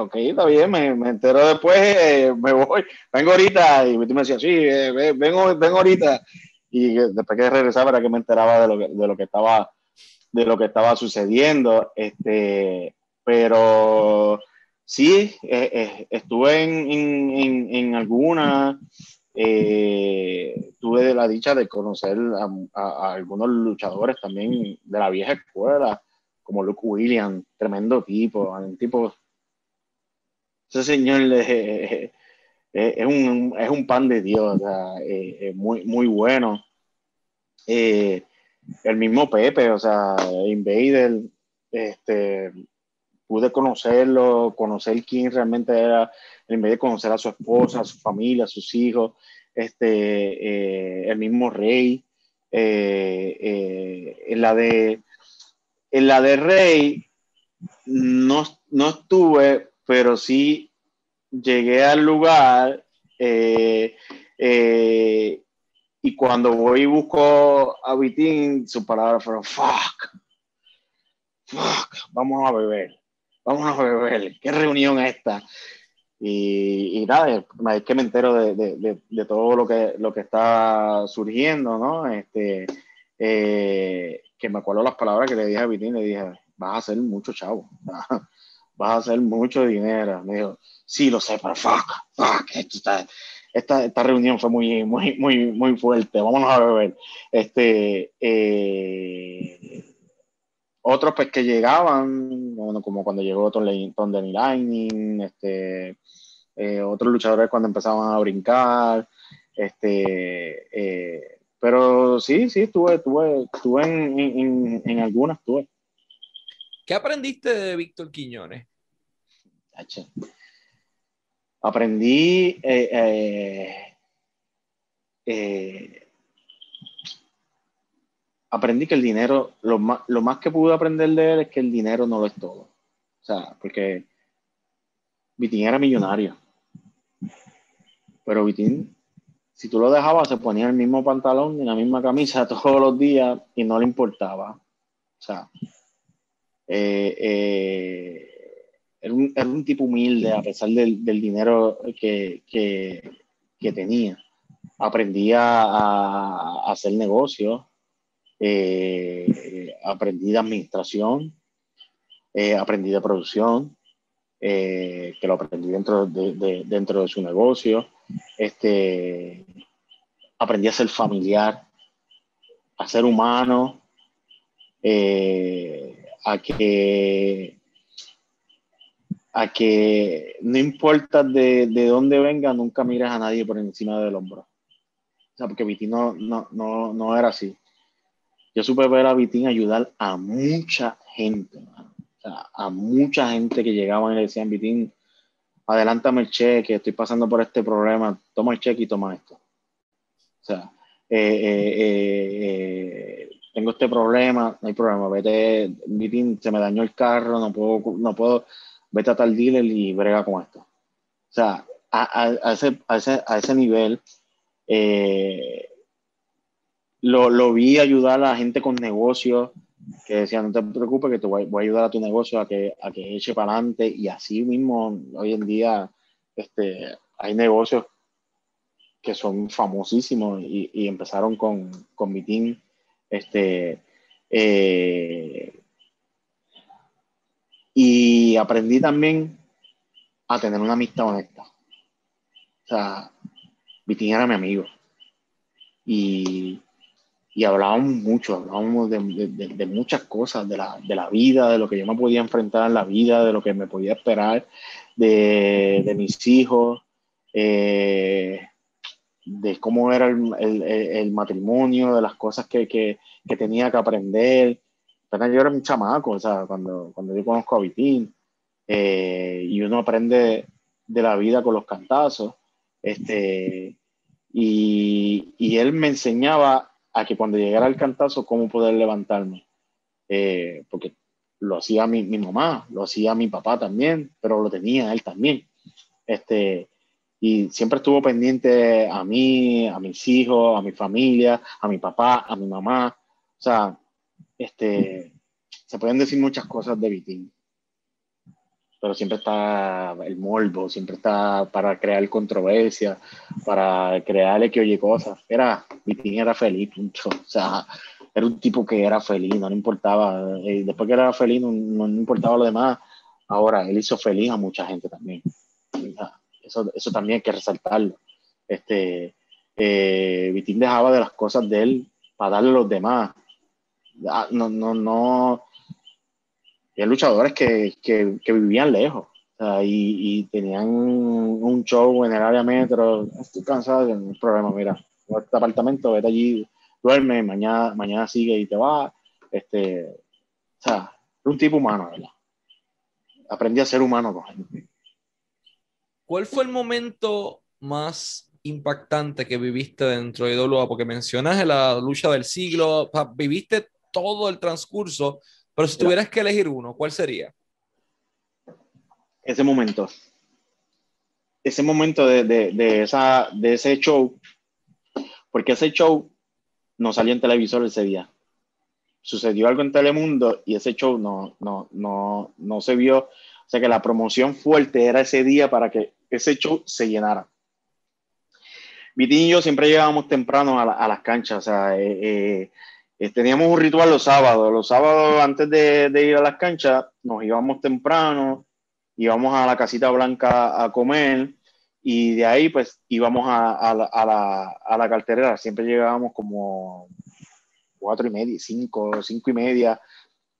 ok, está bien, me, me entero después, eh, me voy, vengo ahorita, y me decía, sí, eh, vengo, vengo ahorita, y después que regresaba era que me enteraba de lo que, de lo que estaba de lo que estaba sucediendo, este, pero sí, eh, estuve en, en, en, alguna, tuve la dicha de conocer a, algunos luchadores también de la vieja escuela, como Luke Williams, tremendo tipo, un tipo, ese señor es, un, es un pan de Dios, es muy, muy bueno. Eh, el mismo Pepe, o sea, Invader, este, pude conocerlo, conocer quién realmente era, en vez de conocer a su esposa, a su familia, a sus hijos, este, eh, el mismo Rey, eh, en la de en la de Rey no, no estuve, pero sí llegué al lugar eh, eh, y cuando voy y busco a Vitín, su palabra fue fuck, fuck, vamos a beber, vamos a beber, qué reunión esta. Y, y nada, es que me entero de, de, de, todo lo que, lo que está surgiendo, ¿no? Este, eh, que me acuerdo las palabras que le dije a Vitín, le dije, vas a hacer mucho chavo, vas a hacer mucho dinero. Me dijo, sí, lo sé, pero fuck, fuck, esta, esta, reunión fue muy, muy, muy, muy fuerte, vámonos a beber. Este, eh, otros pues que llegaban, bueno, como cuando llegó Tony Lightning, este, eh, otros luchadores cuando empezaban a brincar, este, eh, pero sí, sí, estuve, estuve, estuve en, en, en algunas, estuve. ¿Qué aprendiste de Víctor Quiñones? Aprendí eh, eh, eh, aprendí que el dinero, lo más, lo más que pude aprender de él es que el dinero no lo es todo. O sea, porque Vitín era millonario. Pero Vitín si tú lo dejabas, se ponía el mismo pantalón y la misma camisa todos los días y no le importaba. O sea, eh, eh, era, un, tipo humilde a pesar del, dinero que, tenía. Aprendía a, hacer negocios, eh, aprendí de administración, aprendí de producción, que lo aprendí dentro de, dentro de su negocio este, aprendí a ser familiar, a ser humano, eh, a que a que no importa de, de, dónde venga, nunca miras a nadie por encima del hombro. O sea, porque Vitín no, no, no, no era así. Yo supe ver a Vitín ayudar a mucha gente, a mucha gente que llegaban y le decían, Vitín, adelántame el cheque, estoy pasando por este problema, toma el cheque y toma esto. O sea, eh, eh, eh, tengo este problema, no hay problema, vete, se me dañó el carro, no puedo, no puedo, vete a tal dealer y brega con esto. O sea, a, a, ese, a, ese, a ese, nivel, lo, vi ayudar a la gente con negocios, que decía, no te preocupes, que te voy, a ayudar a tu negocio a que, a que eche para adelante. Y así mismo, hoy en día, este, hay negocios que son famosísimos y, empezaron con, con mi. Este, eh, y aprendí también a tener una amistad honesta. O sea, Vitín era mi amigo. Y y hablábamos mucho, hablábamos de, muchas cosas, de la, de la, vida, de lo que yo me podía enfrentar en la vida, de lo que me podía esperar de, mis hijos, eh, de cómo era el, el, matrimonio, de las cosas que, que, que, tenía que aprender. Pero yo era un chamaco, o sea, cuando, cuando yo conozco a Vitín, eh, y uno aprende de la vida con los cantazos, este, y, y él me enseñaba a que cuando llegara el cantazo, cómo poder levantarme. Eh, porque lo hacía mi, mi, mamá, lo hacía mi papá también, pero lo tenía él también. Este, y siempre estuvo pendiente a mí, a mis hijos, a mi familia, a mi papá, a mi mamá. O sea, este, se pueden decir muchas cosas de Vitín, pero siempre está el morbo, siempre está para crear controversia, para crearle que oye cosas. Era, Vitín era feliz, punto. O sea, era un tipo que era feliz, no le importaba. Eh, después que era feliz, no, no, importaba lo demás. Ahora, él hizo feliz a mucha gente también. Eso, eso también hay que resaltarlo. Este, eh, Vitín dejaba de las cosas de él para darle a los demás. Ah, no, no, no, había luchadores que, que, que vivían lejos y, y, tenían un show en el área metro. Estoy cansado, no hay problema, mira, este apartamento, vete allí, duerme, mañana, mañana sigue y te va. Este, o sea, un tipo humano, ¿verdad? Aprendí a ser humano con gente. ¿Cuál fue el momento más impactante que viviste dentro de WWE? Porque mencionas la lucha del siglo, viviste todo el transcurso, pero si tuvieras que elegir uno, ¿cuál sería? Ese momento. Ese momento de, de, de, esa, de ese show, porque ese show no salió en televisor ese día. Sucedió algo en Telemundo y ese show no, no, no, no se vio. O sea que la promoción fuerte era ese día para que ese show se llenara. Vitín y yo siempre llegábamos temprano a, a las canchas. O sea, eh, eh, eh, teníamos un ritual los sábados. Los sábados, antes de, ir a las canchas, nos íbamos temprano, íbamos a la casita blanca a comer y de ahí, pues, íbamos a, a, la, a la, carterera. Siempre llegábamos como cuatro y media, cinco, cinco y media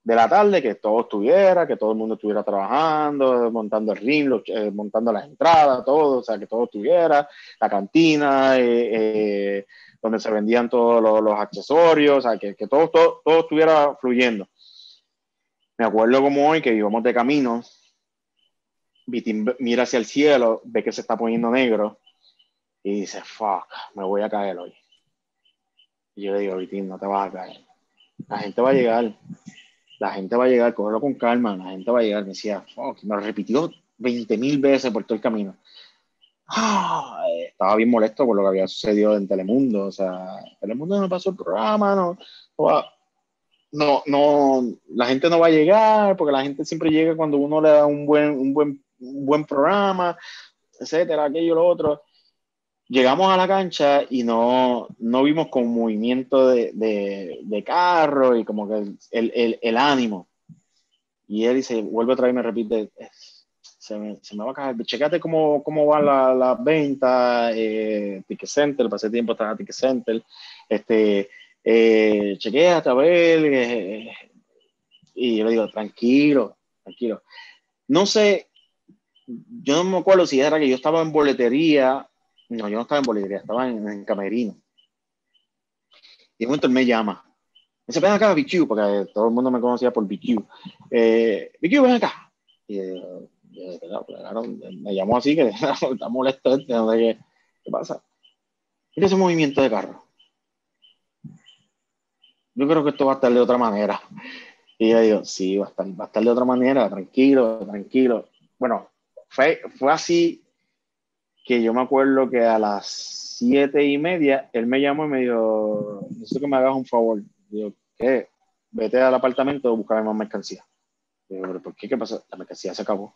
de la tarde, que todo estuviera, que todo el mundo estuviera trabajando, montando el ring, eh, montando las entradas, todo, o sea, que todo estuviera, la cantina, eh, eh donde se vendían todos los, accesorios, o sea, que, que todo, todo, todo, estuviera fluyendo. Me acuerdo como hoy que íbamos de camino, Vitín mira hacia el cielo, ve que se está poniendo negro y dice, fuck, me voy a caer hoy. Y yo le digo, Vitín, no te vas a caer. La gente va a llegar. La gente va a llegar, cógelo con calma, la gente va a llegar. Me decía, fuck, me lo repitió 20 mil veces por todo el camino. Estaba bien molesto por lo que había sucedido en Telemundo. O sea, Telemundo no pasó el programa, no, no, no, la gente no va a llegar porque la gente siempre llega cuando uno le da un buen, un buen, un buen programa, etcétera, aquello, lo otro. Llegamos a la cancha y no, no vimos con movimiento de, de, de carro y como que el, el, el, ánimo. Y él dice, vuelve otra vez y me repite, se me, va a caer. Checate cómo, cómo va la, la venta, eh, Ticket Center, pasé tiempo estaba Ticket Center, este, eh, chequeate a ver, eh, y yo le digo, tranquilo, tranquilo. No sé, yo no me acuerdo si era que yo estaba en boletería, no, yo no estaba en boletería, estaba en, en camerino. Y de momento él me llama. Me dice, ven acá, BQ, porque todo el mundo me conocía por BQ. Eh, BQ, ven acá. Y, me llamó así, que está molesto, ¿qué, ¿qué pasa? Mira ese movimiento de carro. Yo creo que esto va a estar de otra manera. Y yo digo, sí, va a estar, va a estar de otra manera, tranquilo, tranquilo. Bueno, fue, fue así que yo me acuerdo que a las siete y media él me llamó y me dijo, necesito que me hagas un favor. Digo, ¿qué? Vete al apartamento a buscar más mercancía. Digo, ¿por qué? ¿Qué pasa? La mercancía se acabó.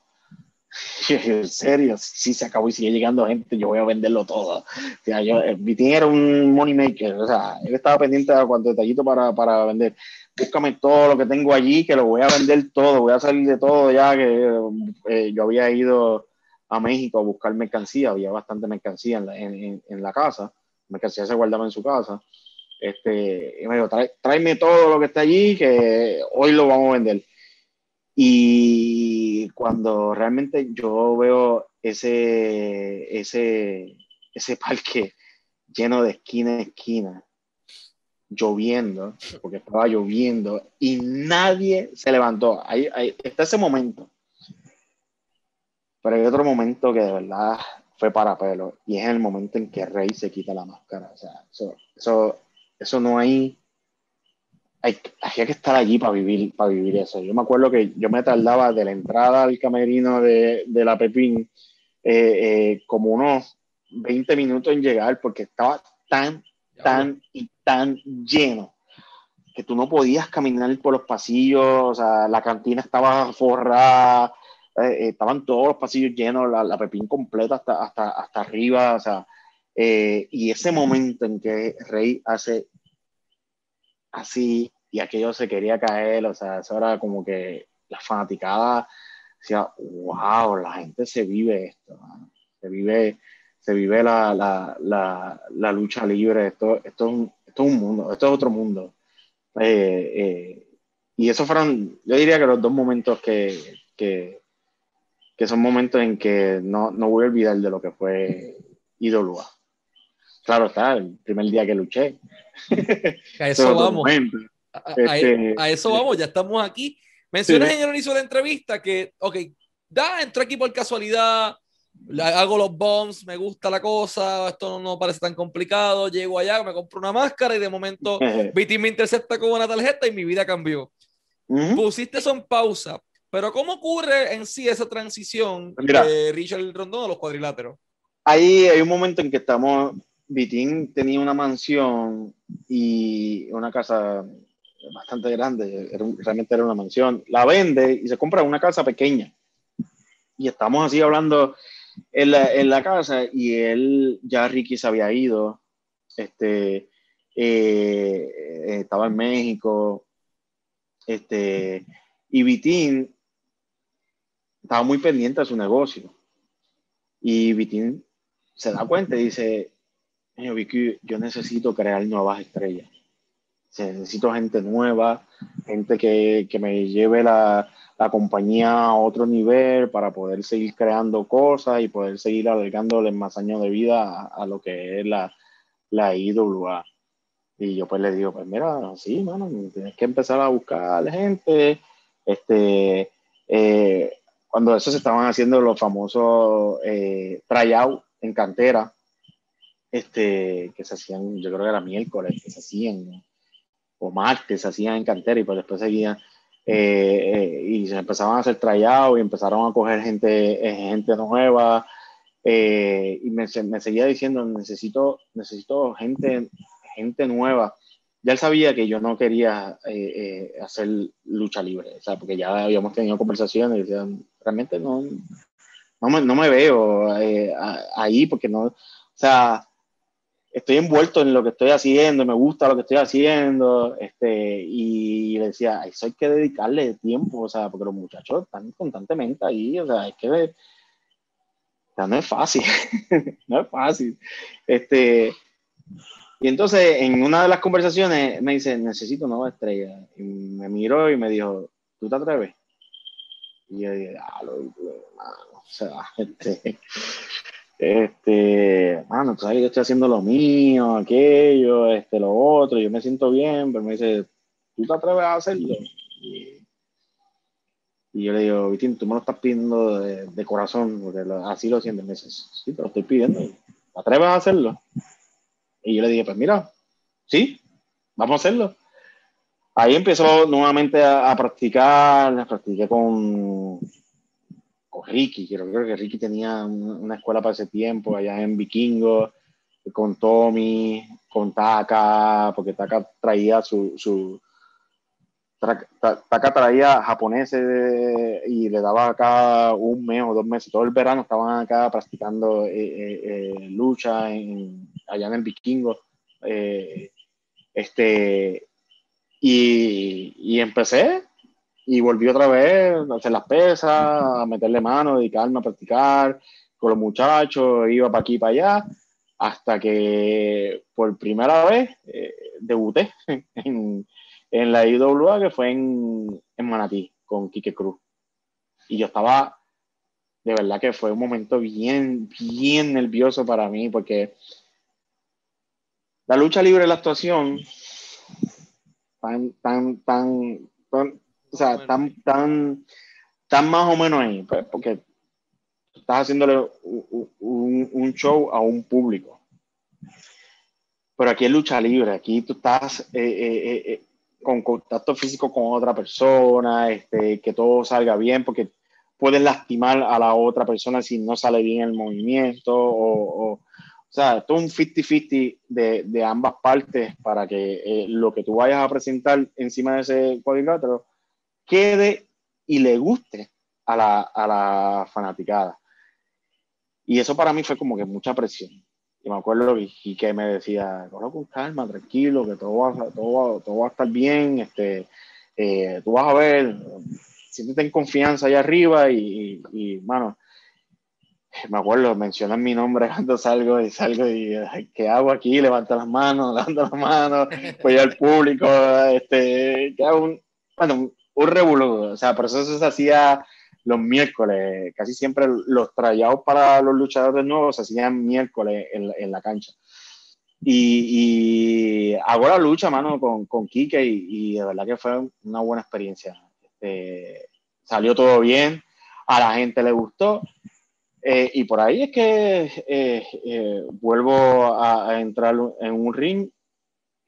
en serio, si se acabó y sigue llegando gente, yo voy a venderlo todo. O sea, yo, eh, era un money maker, o sea, él estaba pendiente de cuánto detallito para, para vender. Búscame todo lo que tengo allí, que lo voy a vender todo, voy a salir de todo ya que eh, yo había ido a México a buscar mercancía, había bastante mercancía en la, en, en la casa, mercancía se guardaba en su casa. Este, y me dijo, tráeme todo lo que está allí, que hoy lo vamos a vender. Y cuando realmente yo veo ese, ese, ese parque lleno de esquina a esquina, lloviendo, porque estaba lloviendo, y nadie se levantó. Ahí, ahí está ese momento. Pero hay otro momento que de verdad fue para pelo, y es el momento en que Rey se quita la máscara. O sea, eso, eso, eso no hay hay, había que estar allí para vivir, para vivir eso. Yo me acuerdo que yo me tardaba de la entrada al camerino de, de la Pepín eh, eh, como unos 20 minutos en llegar porque estaba tan, tan y tan lleno que tú no podías caminar por los pasillos, o sea, la cantina estaba forrada, eh, estaban todos los pasillos llenos, la, la Pepín completa hasta, hasta, hasta arriba, o sea, y ese momento en que Rey hace así y aquello se quería caer, o sea, eso era como que la fanaticada decía, wow, la gente se vive esto, se vive, se vive la, la, la, la, lucha libre, esto, esto, es un, esto es un mundo, esto es otro mundo. Eh, eh, y esos fueron, yo diría que los dos momentos que, que, que son momentos en que no, no voy a olvidar de lo que fue IWA. Claro está, el primer día que luché. A eso vamos. Este, a, eso vamos, ya estamos aquí. Mencionas en el inicio de la entrevista que, ok, da, entro aquí por casualidad, hago los bombs, me gusta la cosa, esto no, parece tan complicado, llego allá, me compro una máscara y de momento BT me intercepta con una tarjeta y mi vida cambió. Pusiste eso en pausa, pero ¿cómo ocurre en sí esa transición de Richard Rondón a los cuadriláteros? Ahí hay un momento en que estamos Vitín tenía una mansión y una casa bastante grande, realmente era una mansión, la vende y se compra una casa pequeña. Y estamos así hablando en la, casa y él, ya Ricky se había ido, este, eh, estaba en México, este, y Vitín estaba muy pendiente de su negocio. Y Vitín se da cuenta y dice, yo necesito crear nuevas estrellas. Necesito gente nueva, gente que, que me lleve la, la, compañía a otro nivel para poder seguir creando cosas y poder seguir alargándole más años de vida a, lo que es la, la IWA. Y yo pues le digo, pues mira, sí, mano, tienes que empezar a buscar gente. Este, eh, cuando eso se estaban haciendo los famosos eh, tryout en cantera, este, que se hacían, yo creo que era miércoles, que se hacían, o martes, se hacían en cantera y pues después seguían, eh, eh, y se empezaban a hacer trayados y empezaron a coger gente, eh, gente nueva, y me, me, seguía diciendo, necesito, necesito gente, gente nueva. Ya él sabía que yo no quería hacer lucha libre, o sea, porque ya habíamos tenido conversaciones y decían, realmente no, no me, no me veo ahí porque no, o sea, estoy envuelto en lo que estoy haciendo, me gusta lo que estoy haciendo, este, y le decía, eso hay que dedicarle tiempo, o sea, porque los muchachos están constantemente ahí, o sea, es que o no es fácil, no es fácil. Este, y entonces en una de las conversaciones me dice, necesito nueva estrella, y me miró y me dijo, ¿tú te atreves? Y yo dije, ah, lo, o sea, este, este, mano, tú sabes yo estoy haciendo lo mío, aquello, este, lo otro, yo me siento bien, pero me dice, ¿tú te atreves a hacerlo? Y, yo le digo, Vitín, tú me lo estás pidiendo de, corazón, porque así lo siento. Me dice, sí, te lo estoy pidiendo. ¿Te atreves a hacerlo? Y yo le dije, pues mira, sí, vamos a hacerlo. Ahí empezó nuevamente a, a practicar, practiqué con, Ricky, creo, creo que Ricky tenía una escuela para ese tiempo allá en Vikingo, con Tommy, con Taka, porque Taka traía su, su Taka traía japoneses y le daba acá un mes o dos meses, todo el verano estaban acá practicando eh, eh, eh, lucha allá en el Vikingo. este, y, y empecé y volví otra vez a hacer las pesas, a meterle mano, dedicarme a practicar con los muchachos, iba para aquí y para allá, hasta que por primera vez eh, debuté en, en, la IWA, que fue en, en Manatí, con Quique Cruz. Y yo estaba, de verdad que fue un momento bien, bien nervioso para mí, porque la lucha libre y la actuación, tan, tan, tan, tan o sea, tan, tan, tan más o menos ahí, pues, porque estás haciéndole un, show a un público. Pero aquí es lucha libre, aquí tú estás eh, eh, eh, con contacto físico con otra persona, este, que todo salga bien, porque puedes lastimar a la otra persona si no sale bien el movimiento, o, o, sea, todo un 50-50 de, de, ambas partes para que lo que tú vayas a presentar encima de ese cuadrilátero quede y le guste a la, a la fanaticada. Y eso para mí fue como que mucha presión. Y me acuerdo y, que me decía, con calma, tranquilo, que todo va, todo, todo va a estar bien, este, eh, tú vas a ver, siéntete en confianza allá arriba y, y, mano, me acuerdo, mencionan mi nombre cuando salgo y salgo y ¿qué hago aquí? Levanto las manos, levanto las manos, voy al público, este, que hago bueno, un revoludo, o sea, por eso se hacía los miércoles. Casi siempre los trayados para los luchadores nuevos se hacían miércoles en, en la cancha. Y, y, hago la lucha, mano, con, con Kike y, de verdad que fue una buena experiencia. Este, salió todo bien, a la gente le gustó. Eh, y por ahí es que eh, eh, vuelvo a, a, entrar en un ring,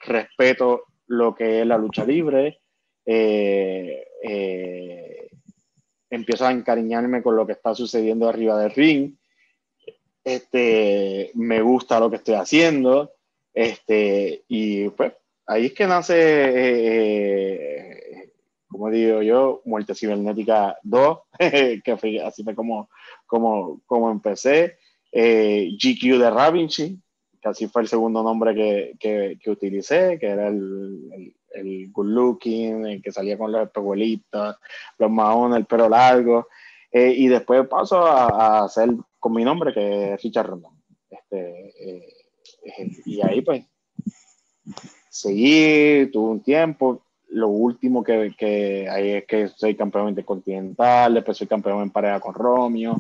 respeto lo que es la lucha libre, eh, empiezo a encariñarme con lo que está sucediendo arriba del ring. Este, me gusta lo que estoy haciendo. Este, y pues ahí es que nace, eh, como digo yo, Muerte Cibernética 2, que fue, así fue como, como, como empecé. Eh, GQ de Ravinci, que así fue el segundo nombre que, que, que utilicé, que era el, el good looking, el que salía con los espejuelitos, los maones, el pelo largo. Eh, y después paso a, hacer con mi nombre, que es Richard Rondón. Este, eh, y ahí pues seguí, tuve un tiempo. Lo último que, que ahí es que soy campeón intercontinental, después soy campeón en pareja con Romeo.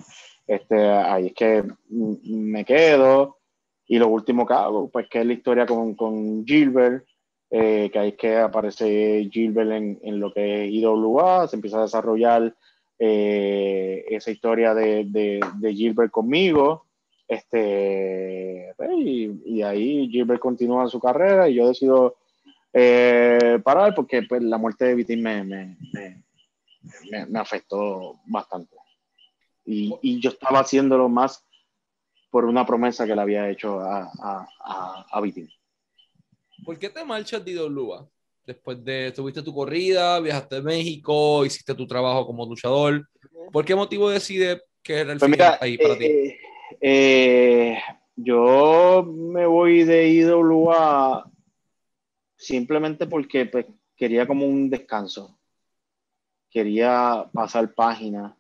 Este, ahí es que me quedo. Y lo último que hago, pues que es la historia con, con Gilbert, eh, que ahí que aparece Gilbert en, en, lo que es IWA, se empieza a desarrollar eh, esa historia de, de, Gilbert conmigo, este, y, y, ahí Gilbert continúa su carrera y yo decido eh, parar porque pues, la muerte de Vitín me, me, me, me, afectó bastante. Y, y, yo estaba haciéndolo más por una promesa que le había hecho a, a, a, a Vitín. ¿Por qué te marchas de IWA? Después de, tuviste tu corrida, viajaste a México, hiciste tu trabajo como luchador. ¿Por qué motivo decides que era el pues final ahí para eh, ti? Eh, yo me voy de IWA simplemente porque pues, quería como un descanso. Quería pasar página.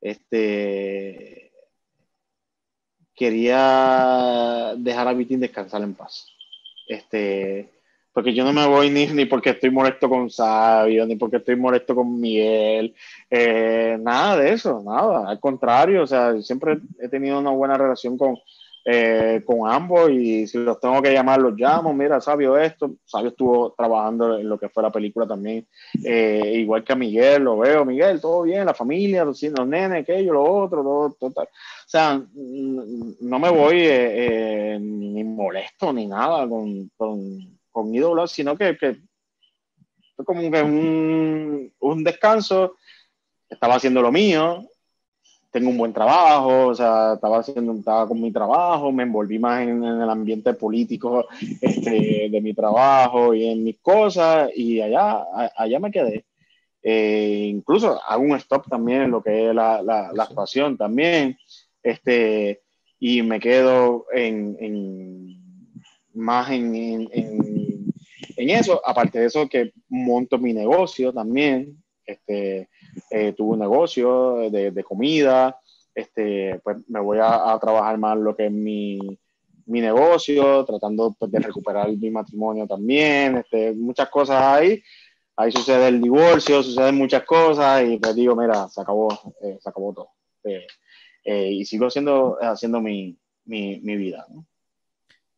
Este, quería dejar a Vitín descansar en paz. Este, porque yo no me voy ni, ni porque estoy molesto con Sabio, ni porque estoy molesto con Miguel, eh, nada de eso, nada, al contrario, o sea, siempre he tenido una buena relación con, eh, con ambos y si los tengo que llamar, los llamo, mira, Sabio esto, Sabio estuvo trabajando en lo que fue la película también, eh, igual que a Miguel, lo veo, Miguel, todo bien, la familia, los, los nenes, aquello, lo otro, todo, total. O sea, no me voy eh, ni molesto ni nada con, con, con sino que, que como que un, un descanso, estaba haciendo lo mío, tengo un buen trabajo, o sea, estaba, haciendo, estaba con mi trabajo, me envolví más en, en el ambiente político este, de mi trabajo y en mis cosas, y allá, allá me quedé. Eh, incluso hago un stop también en lo que es la, la, la actuación también, este, y me quedo en, en más en, en, en, eso, aparte de eso que monto mi negocio también, este, eh, tuve un negocio de, de, comida, este, pues me voy a, a, trabajar más lo que es mi, mi negocio, tratando pues, de recuperar mi matrimonio también, este, muchas cosas ahí. Ahí sucede el divorcio, suceden muchas cosas y pues digo, mira, se acabó, eh, se acabó todo. Eh, eh, y sigo haciendo, haciendo mi, mi, mi vida. ¿no?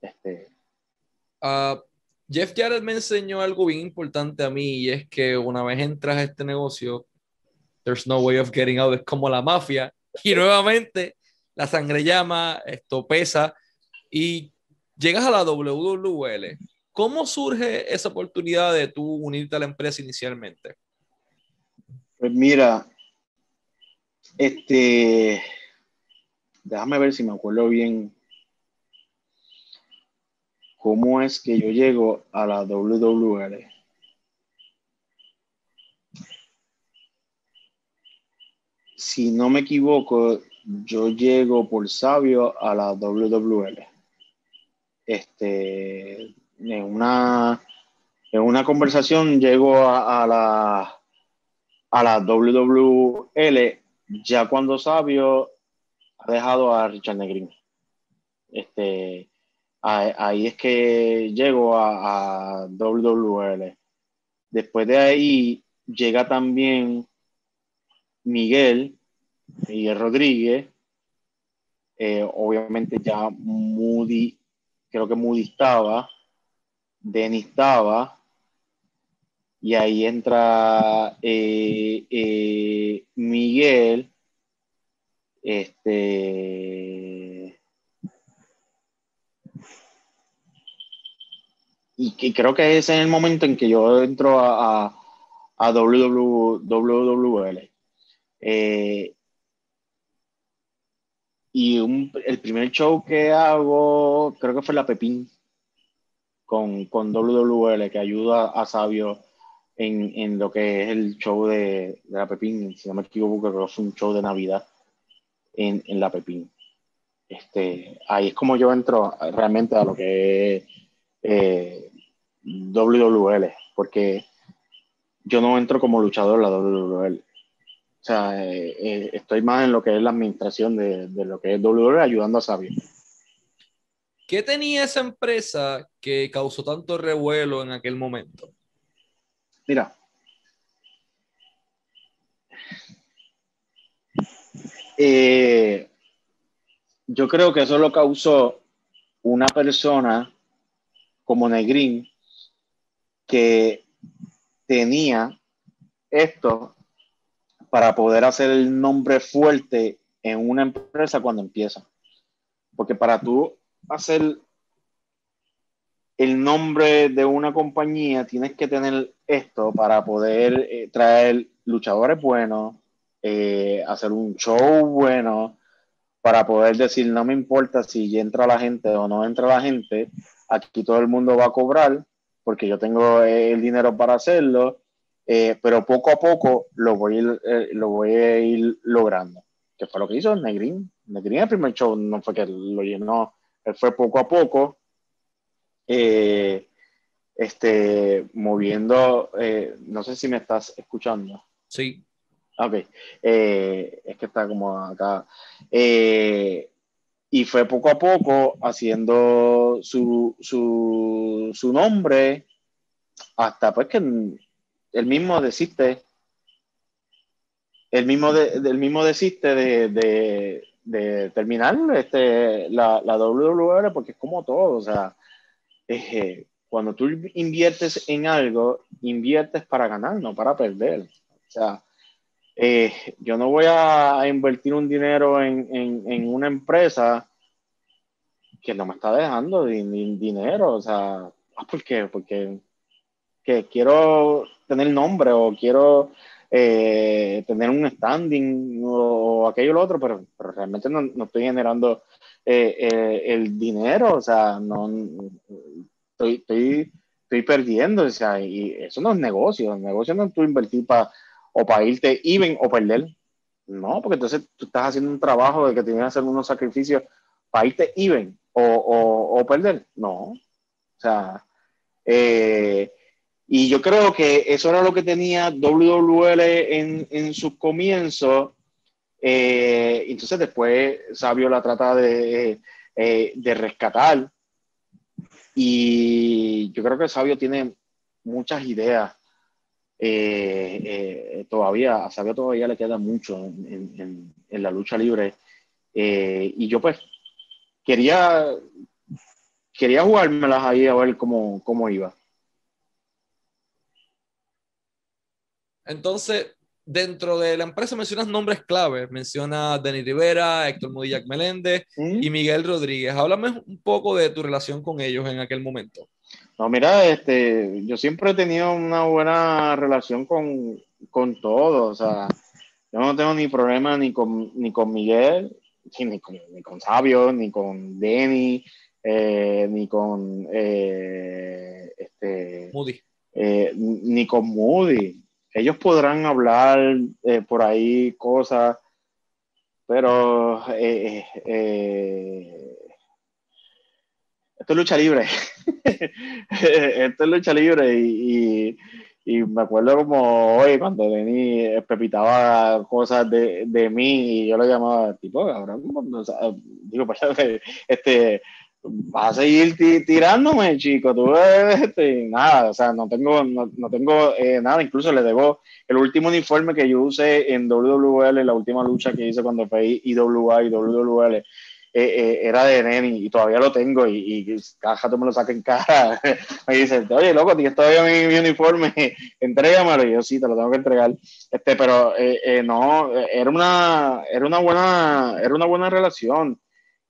Este... Uh, Jeff Jarrett me enseñó algo bien importante a mí y es que una vez entras a este negocio, there's no way of getting out, es como la mafia y nuevamente la sangre llama, esto pesa y llegas a la WWL. ¿Cómo surge esa oportunidad de tú unirte a la empresa inicialmente? Pues mira, este, déjame ver si me acuerdo bien cómo es que yo llego a la WWL. Si no me equivoco, yo llego por sabio a la WWL. Este, en una, en una conversación llego a, la, a la WWL ya cuando sabio ha dejado a Richard Negrín. Este, ahí es que llego a, a WWL. Después de ahí llega también Miguel, Miguel Rodríguez, eh, obviamente ya Moody, creo que Moody estaba, Denis estaba, y ahí entra eh, eh, Miguel, este, y creo que ese es el momento en que yo entro a, a. Eh, y el primer show que hago, creo que fue la Pepín, con, con WWL, que ayuda a Sabio en, en, lo que es el show de, de, la Pepín. Si no me equivoco, creo que fue un show de Navidad en, en la Pepín. Este, ahí es como yo entro realmente a lo que es eh, WWL, porque yo no entro como luchador en la WWL. O sea, eh, eh, estoy más en lo que es la administración de, de lo que es WWE, ayudando a Sabio. ¿Qué tenía esa empresa que causó tanto revuelo en aquel momento? Mira. Eh, yo creo que eso lo causó una persona como Negrín que tenía esto para poder hacer el nombre fuerte en una empresa cuando empieza. Porque para tú hacer el nombre de una compañía, tienes que tener esto para poder eh, traer luchadores buenos, eh, hacer un show bueno, para poder decir, no me importa si entra la gente o no entra la gente, aquí todo el mundo va a cobrar, porque yo tengo el dinero para hacerlo eh, pero poco a poco lo voy, a ir, eh, lo voy a ir logrando. Que fue lo que hizo Negrín. Negrín el primer show no fue que lo llenó, él fue poco a poco eh, este, moviendo, eh, no sé si me estás escuchando. Sí. Ok, eh, es que está como acá. y fue poco a poco haciendo su, su, su nombre hasta pues que el mismo desiste, el mismo, del mismo desiste de, de, terminar este, la, la, porque es como todo, o sea, eh, cuando tú inviertes en algo, inviertes para ganar, no para perder. O sea, eh, yo no voy a invertir un dinero en, en, una empresa que no me está dejando dinero, o sea, ¿por qué? Porque que quiero tener nombre o quiero eh, tener un standing o aquello o lo otro, pero, pero realmente no, no, estoy generando eh, eh, el dinero, o sea, no estoy, estoy, estoy, perdiendo, o sea, y eso no es negocio, el negocio no es tú invertir para o para irte even o perder, no, porque entonces tú estás haciendo un trabajo de que tienes que hacer unos sacrificios para irte even o, o, o perder, no, o sea, eh, y yo creo que eso era lo que tenía WWL en, en sus comienzos. Eh, entonces después Sabio la trata de, eh, de rescatar. Y yo creo que Sabio tiene muchas ideas. Eh, todavía, a Sabio todavía le queda mucho en, la lucha libre. y yo pues quería, quería jugármelas ahí a ver cómo, cómo iba. Entonces, dentro de la empresa mencionas nombres clave, menciona Denis Rivera, Héctor Mudillac Meléndez y Miguel Rodríguez. Háblame un poco de tu relación con ellos en aquel momento. No, mira, este, yo siempre he tenido una buena relación con, con todos, o sea, yo no tengo ni problema ni con, ni con Miguel, ni con, ni con Sabio, ni con Denny, eh, ni con eh, este, Moody. Eh, ni con Moody ellos podrán hablar eh, por ahí cosas, pero eh, eh, esto es lucha libre. esto es lucha libre y, me acuerdo como hoy cuando Denis pepitaba cosas de, de, mí y yo lo llamaba tipo, ahora, digo, pues, este, vas a seguir tirándome, chico. Tú, este, nada, o sea, no tengo, no, no tengo eh, nada. Incluso le debo el último uniforme que yo usé en WWL, la última lucha que hice cuando fue IWA y WWL, eh, eh, era de Neni y todavía lo tengo. Y, y cada rato me lo saca en cara. me dice, oye, loco, tienes todavía mi, mi, uniforme, entrégamelo. Y yo sí, te lo tengo que entregar. Este, pero no, era una, era una buena, era una buena relación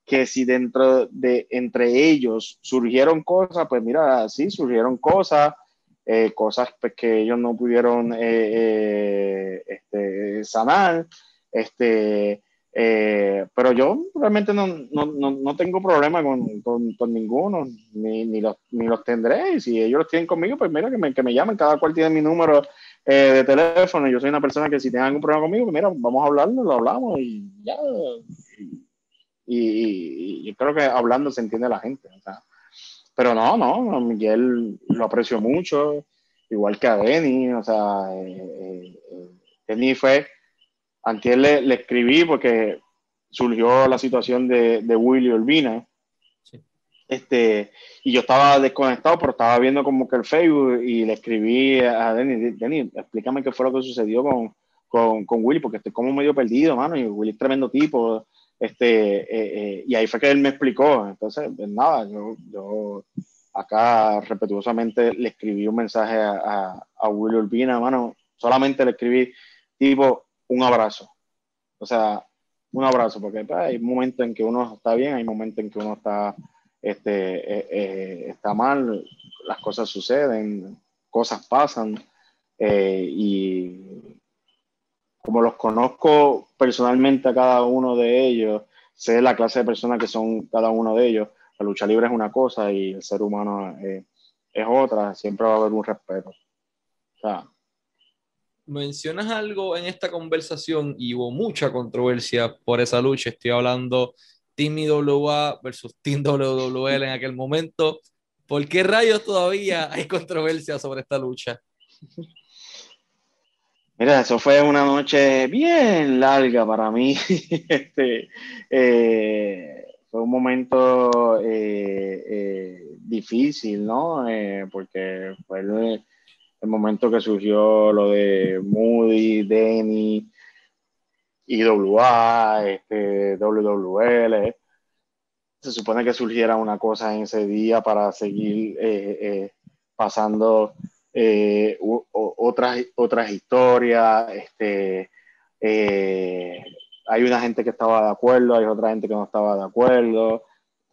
que si dentro de entre ellos surgieron cosas, pues mira, sí, surgieron cosas, eh, cosas pues, que ellos no pudieron eh, eh, este, sanar, este, pero yo realmente no, no, no, tengo problema con, con, con ninguno, ni, ni, los, ni los tendré, y si ellos los tienen conmigo, pues mira, que me, que me llamen, cada cual tiene mi número de teléfono, yo soy una persona que si tienen algún problema conmigo, pues mira, vamos a hablarlo, lo hablamos y ya. Y, yo creo que hablando se entiende la gente. pero no, no, Miguel lo aprecio mucho, igual que a Denny. O sea, eh, eh, Denny fue, antes le, le, escribí porque surgió la situación de, de Willy Olvina. Este, y yo estaba desconectado, pero estaba viendo como que el Facebook y le escribí a Denny, Denny, explícame qué fue lo que sucedió con, con, con Willy, porque estoy como medio perdido, mano, y Willy es tremendo tipo, este, eh, eh, y ahí fue que él me explicó. Entonces, pues nada, yo, yo acá respetuosamente le escribí un mensaje a, a, Willy Urbina, mano, solamente le escribí tipo un abrazo. O sea, un abrazo, porque pues, hay momentos en que uno está bien, hay momentos en que uno está, este, eh, está mal, las cosas suceden, cosas pasan, y como los conozco personalmente a cada uno de ellos, sé la clase de personas que son cada uno de ellos. La lucha libre es una cosa y el ser humano es, otra, siempre va a haber un respeto. Mencionas algo en esta conversación y hubo mucha controversia por esa lucha. Estoy hablando Team IWA versus Team WWL en aquel momento. ¿Por qué rayos todavía hay controversia sobre esta lucha? Mira, eso fue una noche bien larga para mí. este, eh, fue un momento eh, eh, difícil, ¿no? porque fue el, momento que surgió lo de Moody, Denny, IWA, este, WWL. Se supone que surgiera una cosa en ese día para seguir pasando eh, otras, otras historias, este, eh, hay una gente que estaba de acuerdo, hay otra gente que no estaba de acuerdo.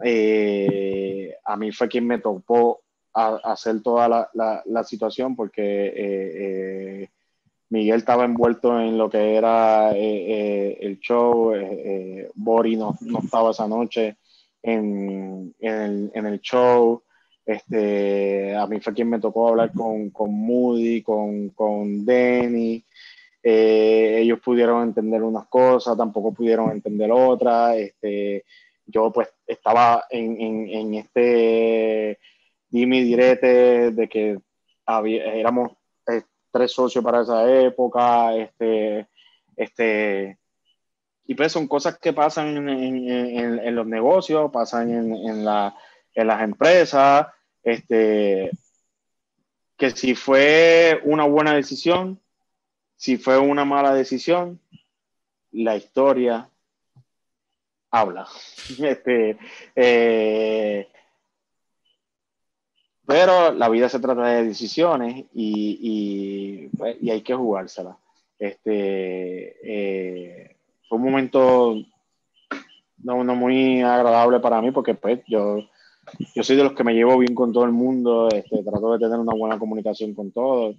Eh, a mí fue quien me topó hacer toda la, situación porque Miguel estaba envuelto en lo que era el show, Bori no, no, estaba esa noche en, en el show. Este, a mí fue quien me tocó hablar con, con Moody, con, con Denny. Eh, ellos pudieron entender unas cosas, tampoco pudieron entender otras. Este, yo pues estaba en, en, en este dime direte de que había, éramos eh, tres socios para esa época. Este, este, y pues son cosas que pasan en, los negocios, pasan en, la, las empresas, este, que si fue una buena decisión, si fue una mala decisión, la historia habla. Este, eh, pero la vida se trata de decisiones y, pues, y, hay que jugársela. Este, eh, fue un momento no, no, muy agradable para mí porque pues yo, yo soy de los que me llevo bien con todo el mundo, este, trato de tener una buena comunicación con todos.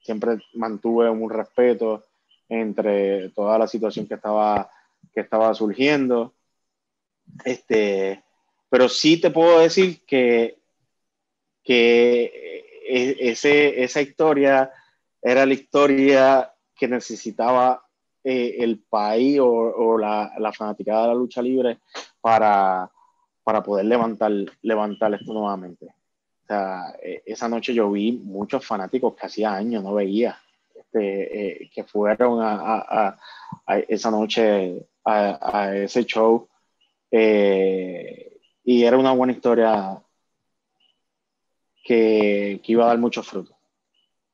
Siempre mantuve un respeto entre toda la situación que estaba, que estaba surgiendo. Este, pero sí te puedo decir que que eh, ese, esa historia era la historia que necesitaba eh, el país o, la, la, fanaticada de la lucha libre para, para poder levantar, levantar esto nuevamente. O sea, e, esa noche yo vi muchos fanáticos que hacía años no veía, este, eh, que fueron a, a, esa noche a, ese show. y era una buena historia que, que iba a dar muchos frutos.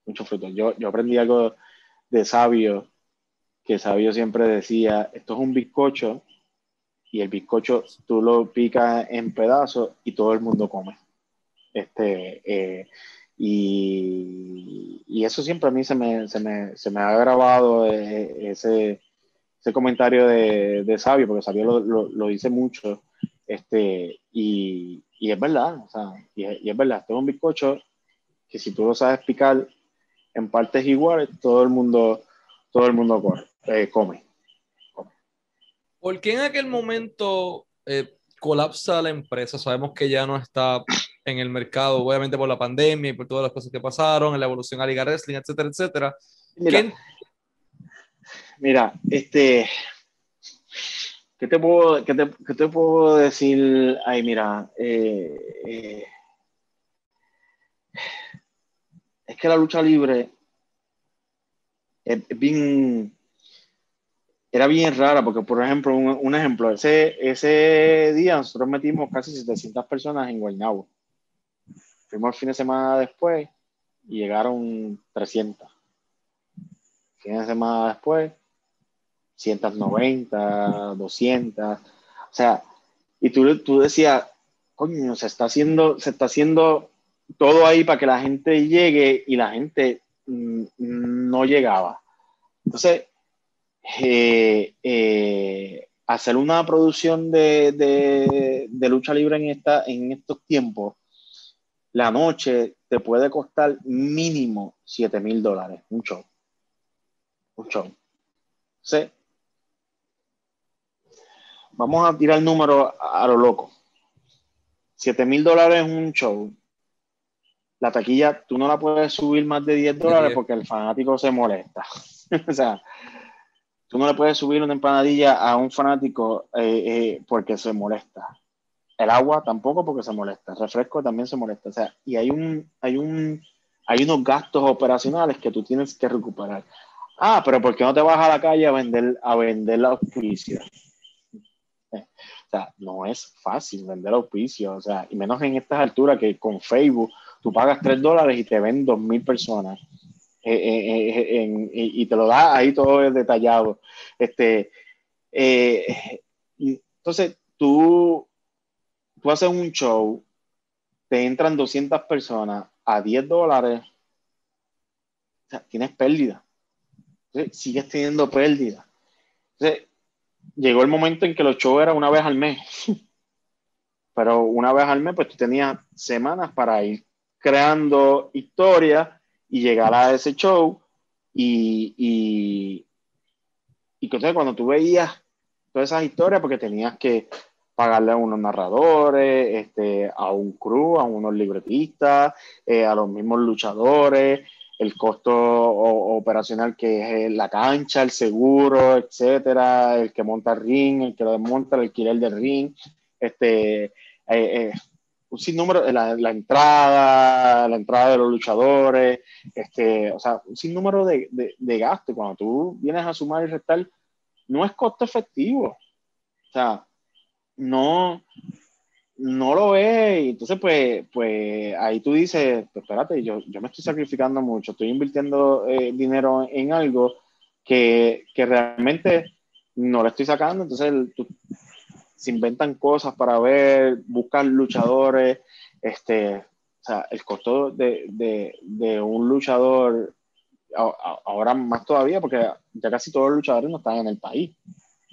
Muchos frutos. Yo, yo aprendí algo de sabio, que sabio siempre decía, esto es un bizcocho y el bizcocho tú lo picas en pedazos y todo el mundo come. Este, eh, y, y, eso siempre a mí se me, se me, se me ha grabado eh, ese, ese, comentario de, de, Sabio, porque Sabio lo, lo, lo dice mucho. Este, y, y es verdad, o sea, y, es verdad, esto es un bizcocho que si tú lo sabes picar en partes iguales, todo el mundo, todo el mundo eh, come, ¿Por qué en aquel momento eh, colapsa la empresa? Sabemos que ya no está en el mercado, obviamente por la pandemia y por todas las cosas que pasaron, en la evolución a Liga Wrestling, etcétera, etcétera. Mira, mira este, ¿Qué te puedo, qué te, qué te puedo decir ahí? Mira, eh, eh, es que la lucha libre es, bien, era bien rara, porque por ejemplo, un, ejemplo, ese, ese día nosotros metimos casi 700 personas en Guaynabo. Fuimos el fin de semana después y llegaron 300. Fin de semana después 190, 200, o sea, y tú, tú decías, coño, se está haciendo, se está haciendo todo ahí para que la gente llegue y la gente mm, no llegaba. Entonces, eh, eh, hacer una producción de, de, lucha libre en, esta, en estos tiempos, la noche te puede costar mínimo 7 mil dólares, un show. Un show. Vamos a tirar el número a, lo loco. 7 mil dólares un show. La taquilla, tú no la puedes subir más de 10 dólares porque el fanático se molesta. o sea, tú no le puedes subir una empanadilla a un fanático eh, eh, porque se molesta. El agua tampoco porque se molesta. El refresco también se molesta. O sea, y hay un, hay un, hay unos gastos operacionales que tú tienes que recuperar. Ah, pero ¿por qué no te vas a la calle a vender, a vender la auspicia? O sea, no es fácil vender auspicio, o sea, y menos en estas alturas que con Facebook tú pagas 3 dólares y te ven 2.000 personas. Eh, eh, eh, y te lo da ahí todo detallado. Este, entonces, tú, tú haces un show, te entran 200 personas a 10 dólares, o sea, tienes pérdida. sigues teniendo pérdida. Entonces, llegó el momento en que los shows eran una vez al mes. Pero una vez al mes, pues tú tenías semanas para ir creando historias y llegar a ese show. Y, y, entonces cuando tú veías todas esas historias, porque tenías que pagarle a unos narradores, este, a un crew, a unos libretistas, eh, a los mismos luchadores, el costo operacional que es la cancha, el seguro, etcétera, el que monta el ring, el que lo desmonta, el alquiler del ring, este, eh, eh, un sinnúmero, la, la, entrada, la entrada de los luchadores, este, o sea, un sinnúmero de, de, de gastos. Cuando tú vienes a sumar y restar, no es costo efectivo. O sea, no, no lo es. Entonces, pues, pues ahí tú dices, pues espérate, yo, yo me estoy sacrificando mucho, estoy invirtiendo eh, dinero en algo que, que, realmente no le estoy sacando. Entonces, se inventan cosas para ver, buscan luchadores. Este, o sea, el costo de, de, de un luchador, ahora más todavía, porque ya casi todos los luchadores no están en el país,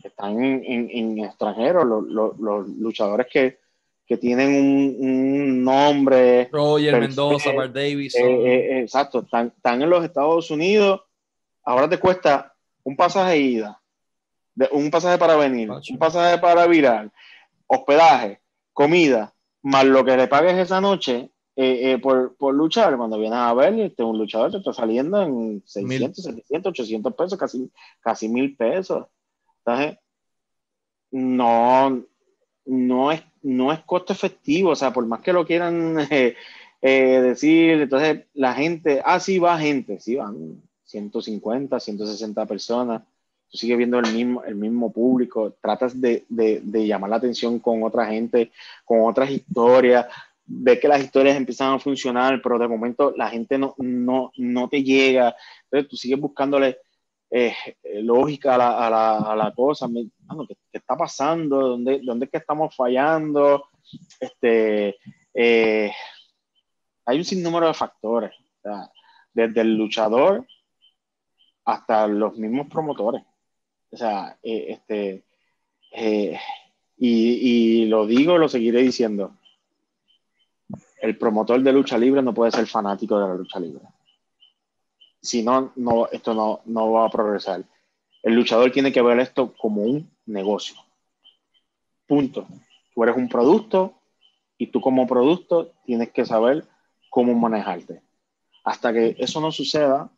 están en, en, en extranjeros. Los, los, luchadores que, que tienen un, un nombre. Roger Mendoza, Bart Davis. Eh, eh, exacto, están, están en los Estados Unidos. Ahora te cuesta un pasaje de ida, un pasaje para venir, un pasaje para virar, hospedaje, comida, más lo que le pagues esa noche eh, eh, por, por, luchar. Cuando vienes a ver, este, un luchador te está saliendo en 600, 700, 800 pesos, casi, casi mil pesos. Entonces, no, no es, no es costo efectivo, o sea, por más que lo quieran eh, decir, entonces la gente, ah, sí, va gente, sí, van 150, 160 personas tú sigues viendo el mismo, el mismo público, tratas de, de, llamar la atención con otra gente, con otras historias, ves que las historias empiezan a funcionar, pero de momento la gente no, no, no te llega, entonces tú sigues buscándole eh, lógica a la, a la, a la cosa, ¿qué, ¿qué, está pasando? ¿Dónde, ¿Dónde es que estamos fallando? Este, eh, hay un sinnúmero de factores, desde el luchador hasta los mismos promotores. O sea, eh, este, eh, y, y, lo digo, lo seguiré diciendo. El promotor de lucha libre no puede ser fanático de la lucha libre. Si no, no esto no, no va a progresar. El luchador tiene que ver esto como un negocio. Punto. Tú eres un producto y tú como producto tienes que saber cómo manejarte. Hasta que eso no suceda,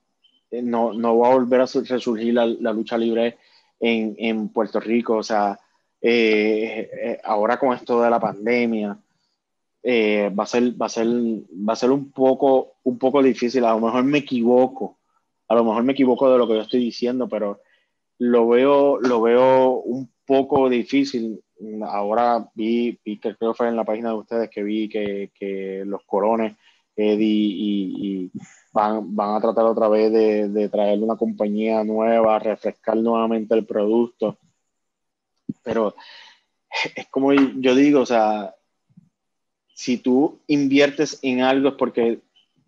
eh, no, no va a volver a resurgir la, la lucha libre en, en Puerto Rico. O sea, eh, eh, ahora con esto de la pandemia, eh, va, a ser, va, a ser, va a ser un poco, un poco difícil. A lo mejor me equivoco, a lo mejor me equivoco de lo que yo estoy diciendo, pero lo veo, lo veo un poco difícil. Ahora vi, vi que creo fue en la página de ustedes que vi que, que los corones, Eddie y, y van, van a tratar otra vez de, de traer una compañía nueva, refrescar nuevamente el producto. Pero es como yo digo, o sea, si tú inviertes en algo es porque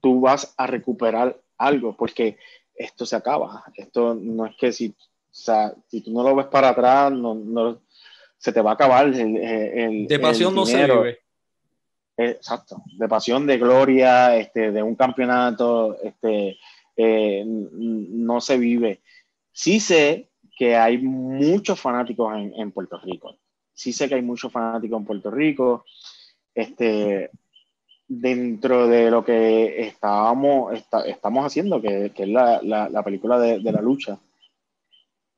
tú vas a recuperar algo, porque esto se acaba. Esto no es que si, o sea, si tú no lo ves para atrás, no, no se te va a acabar el, el de pasión el no se vive. Exacto, de pasión, de gloria, este, de un campeonato, este, eh, no se vive. Sí sé que hay muchos fanáticos en, Puerto Rico. Sí sé que hay muchos fanáticos en Puerto Rico. Este, dentro de lo que estábamos, está, estamos haciendo, que, es la, la, la película de, de, la lucha.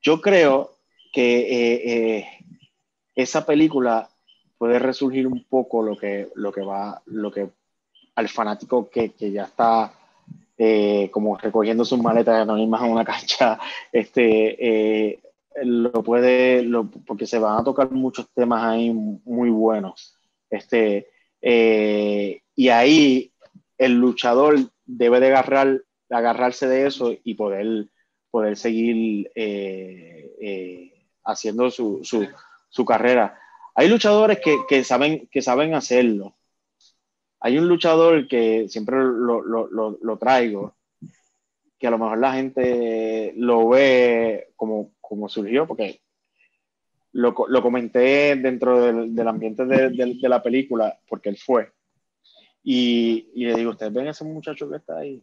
Yo creo que eh, eh, esa película puede resurgir un poco lo que, lo que va, lo que al fanático que, que ya está eh, como recogiendo sus maletas anónimas en una cancha, este, eh, lo puede, lo, porque se van a tocar muchos temas ahí muy buenos. Este, eh, y ahí el luchador debe de agarrar, agarrarse de eso y poder, poder seguir haciendo su, su, su carrera hay luchadores que, que, saben, que saben hacerlo. Hay un luchador que siempre lo, lo, lo, lo, traigo, que a lo mejor la gente lo ve como, como surgió, porque lo, comenté dentro del, del ambiente de, de, de, la película, porque él fue. Y, y, le digo, ustedes ven ese muchacho que está ahí,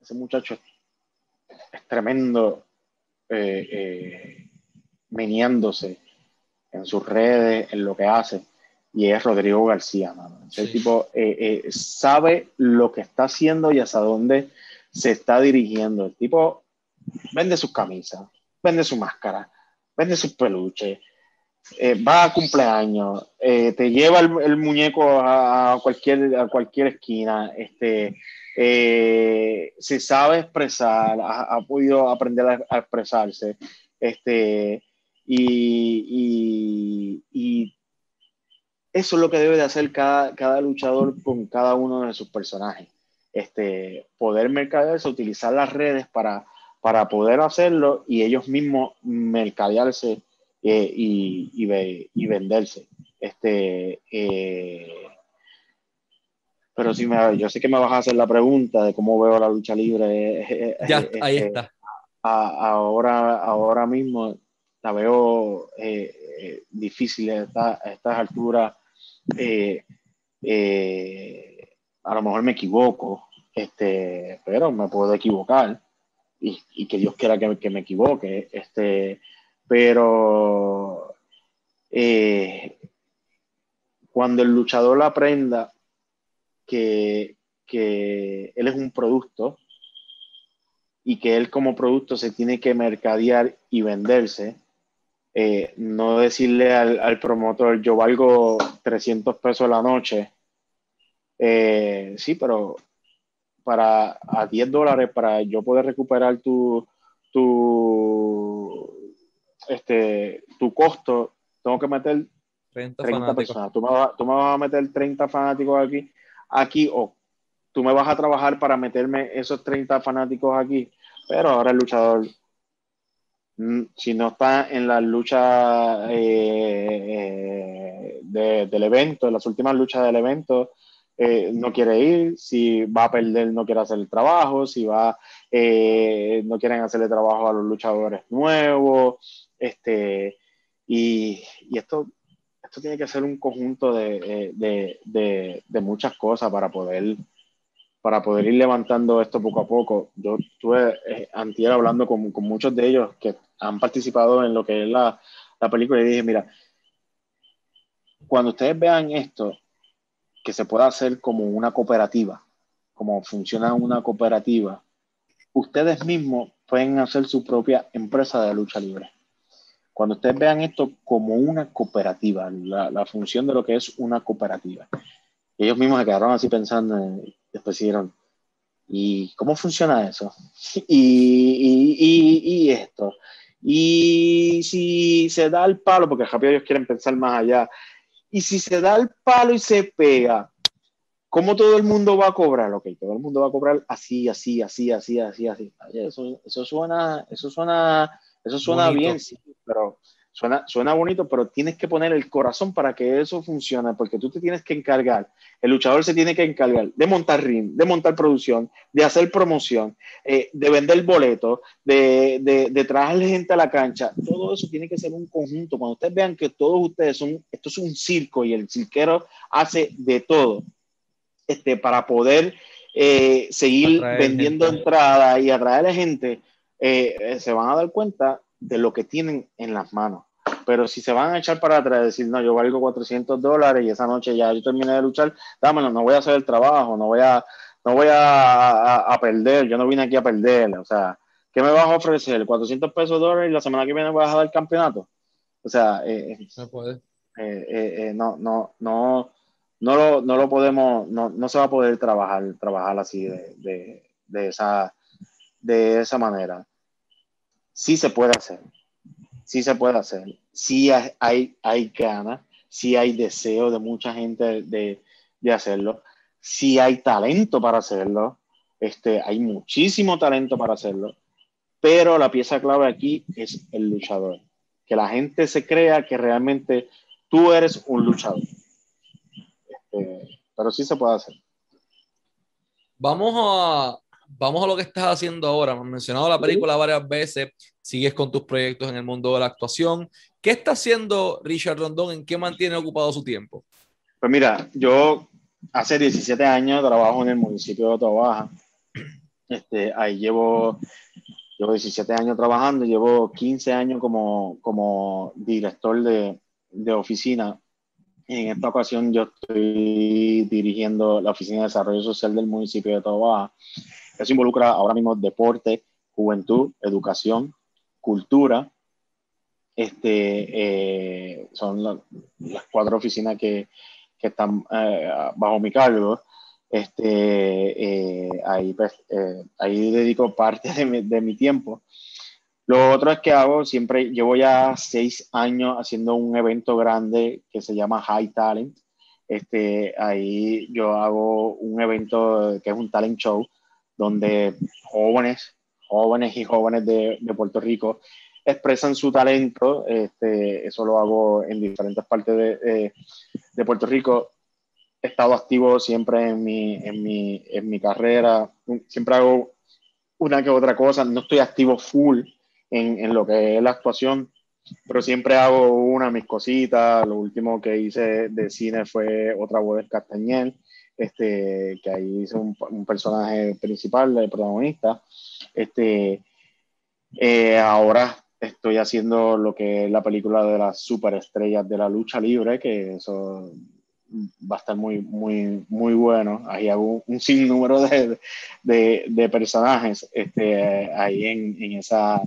ese muchacho es tremendo, eh, eh, meneándose en sus redes, en lo que hace, y es Rodrigo García. Mano. Ese sí. tipo eh, eh, sabe lo que está haciendo y hasta dónde se está dirigiendo. El tipo vende sus camisas, vende su máscara, vende sus peluches, eh, va a cumpleaños, eh, te lleva el, el muñeco a, a, cualquier, a cualquier esquina, este, eh, se sabe expresar, ha, ha podido aprender a, a expresarse. Este, Y, y, eso es lo que debe de hacer cada, cada luchador con cada uno de sus personajes. Este, poder mercadearse, utilizar las redes para, para poder hacerlo y ellos mismos mercadearse eh, y, y, venderse. Este, eh, pero si me, yo sé que me vas a hacer la pregunta de cómo veo la lucha libre. Eh, ya, ahí está. ahora, ahora mismo la veo difícil a, estas alturas. a lo mejor me equivoco, este, pero me puedo equivocar y, que Dios quiera que, que, me equivoque. Este, pero eh, cuando el luchador aprenda que, que él es un producto y que él como producto se tiene que mercadear y venderse, eh, no decirle al, al, promotor, yo valgo 300 pesos la noche, eh, sí, pero para a 10 dólares para yo poder recuperar tu, tu este, tu costo, tengo que meter 30, personas. Tú me, vas, tú me, vas, a meter 30 fanáticos aquí, aquí, o tú me vas a trabajar para meterme esos 30 fanáticos aquí. Pero ahora el luchador, si no está en la lucha eh, eh, del evento, en las últimas luchas del evento, eh, no quiere ir, si va a perder no quiere hacer el trabajo, si va, no quieren hacerle trabajo a los luchadores nuevos, este, y, esto, esto tiene que ser un conjunto de, de, de, de, muchas cosas para poder, para poder ir levantando esto poco a poco. Yo estuve eh, antier hablando con, con, muchos de ellos que han participado en lo que es la, la película y dije, mira, cuando ustedes vean esto, que se pueda hacer como una cooperativa, como funciona una cooperativa, ustedes mismos pueden hacer su propia empresa de lucha libre. Cuando ustedes vean esto como una cooperativa, la, función de lo que es una cooperativa, ellos mismos se quedaron así pensando, después dijeron, ¿y cómo funciona eso? Y, y, y, esto. Y si se da el palo, porque rápido ellos quieren pensar más allá, y si se da el palo y se pega, ¿cómo todo el mundo va a cobrar? Ok, todo el mundo va a cobrar así, así, así, así, así, así. Eso, eso suena, eso suena eso suena bien, sí, pero suena, suena bonito, pero tienes que poner el corazón para que eso funcione, porque tú te tienes que encargar, el luchador se tiene que encargar de montar ring, de montar producción, de hacer promoción, eh, de vender boletos, de, de, de traerle gente a la cancha. Todo eso tiene que ser un conjunto. Cuando ustedes vean que todos ustedes son, esto es un circo y el cirquero hace de todo este, para poder eh, seguir vendiendo entradas y atraer a gente eh, eh, se van a dar cuenta de lo que tienen en las manos. Pero si se van a echar para atrás y decir, no, yo valgo 400 dólares y esa noche ya yo terminé de luchar, dámelo, no voy a hacer el trabajo, no voy a, no voy a, a, perder, yo no vine aquí a perder. O sea, ¿qué me vas a ofrecer? ¿400 pesos dólares y la semana que viene voy a dejar el campeonato? O sea, eh, no puede. no, no, no, no lo, no lo podemos, no, no, se va a poder trabajar, trabajar así de, de, de, esa, de esa manera sí se puede hacer, sí se puede hacer, sí hay, hay ganas, sí hay deseo de mucha gente de, de hacerlo, sí hay talento para hacerlo, este, hay muchísimo talento para hacerlo, pero la pieza clave aquí es el luchador, que la gente se crea que realmente tú eres un luchador. Este, pero sí se puede hacer. Vamos a, vamos a lo que estás haciendo ahora. Has mencionado la película varias veces, sigues con tus proyectos en el mundo de la actuación. ¿Qué está haciendo Richard Rondón? ¿En qué mantiene ocupado su tiempo? Pues mira, yo hace 17 años trabajo en el municipio de Otobaja. Este, ahí llevo, llevo 17 años trabajando, llevo 15 años como, como director de, de oficina. En esta ocasión yo estoy dirigiendo la Oficina de Desarrollo Social del municipio de Tobaja. Eso involucra ahora mismo deporte, juventud, educación, cultura. Este, eh, son las cuatro oficinas que, que están eh, bajo mi cargo. Este, eh, ahí, pues, ahí dedico parte de mi, de mi, tiempo. Lo otro es que hago, siempre llevo ya seis años haciendo un evento grande que se llama High Talent. Este, ahí yo hago un evento que es un talent show donde jóvenes, jóvenes y jóvenes de, de Puerto Rico expresan su talento. Este, eso lo hago en diferentes partes de, de, Puerto Rico. He estado activo siempre en mi, en mi, en mi carrera. Siempre hago una que otra cosa. No estoy activo full en, en lo que es la actuación, pero siempre hago una de mis cositas. Lo último que hice de cine fue Otra voz del Castañel, este, que ahí hice un, un personaje principal, el protagonista. Este, eh, ahora estoy haciendo lo que es la película de las superestrellas de la lucha libre, que eso va a estar muy, muy, muy bueno. Ahí hago un, sinnúmero de, de, de, personajes este, ahí en, en, esa,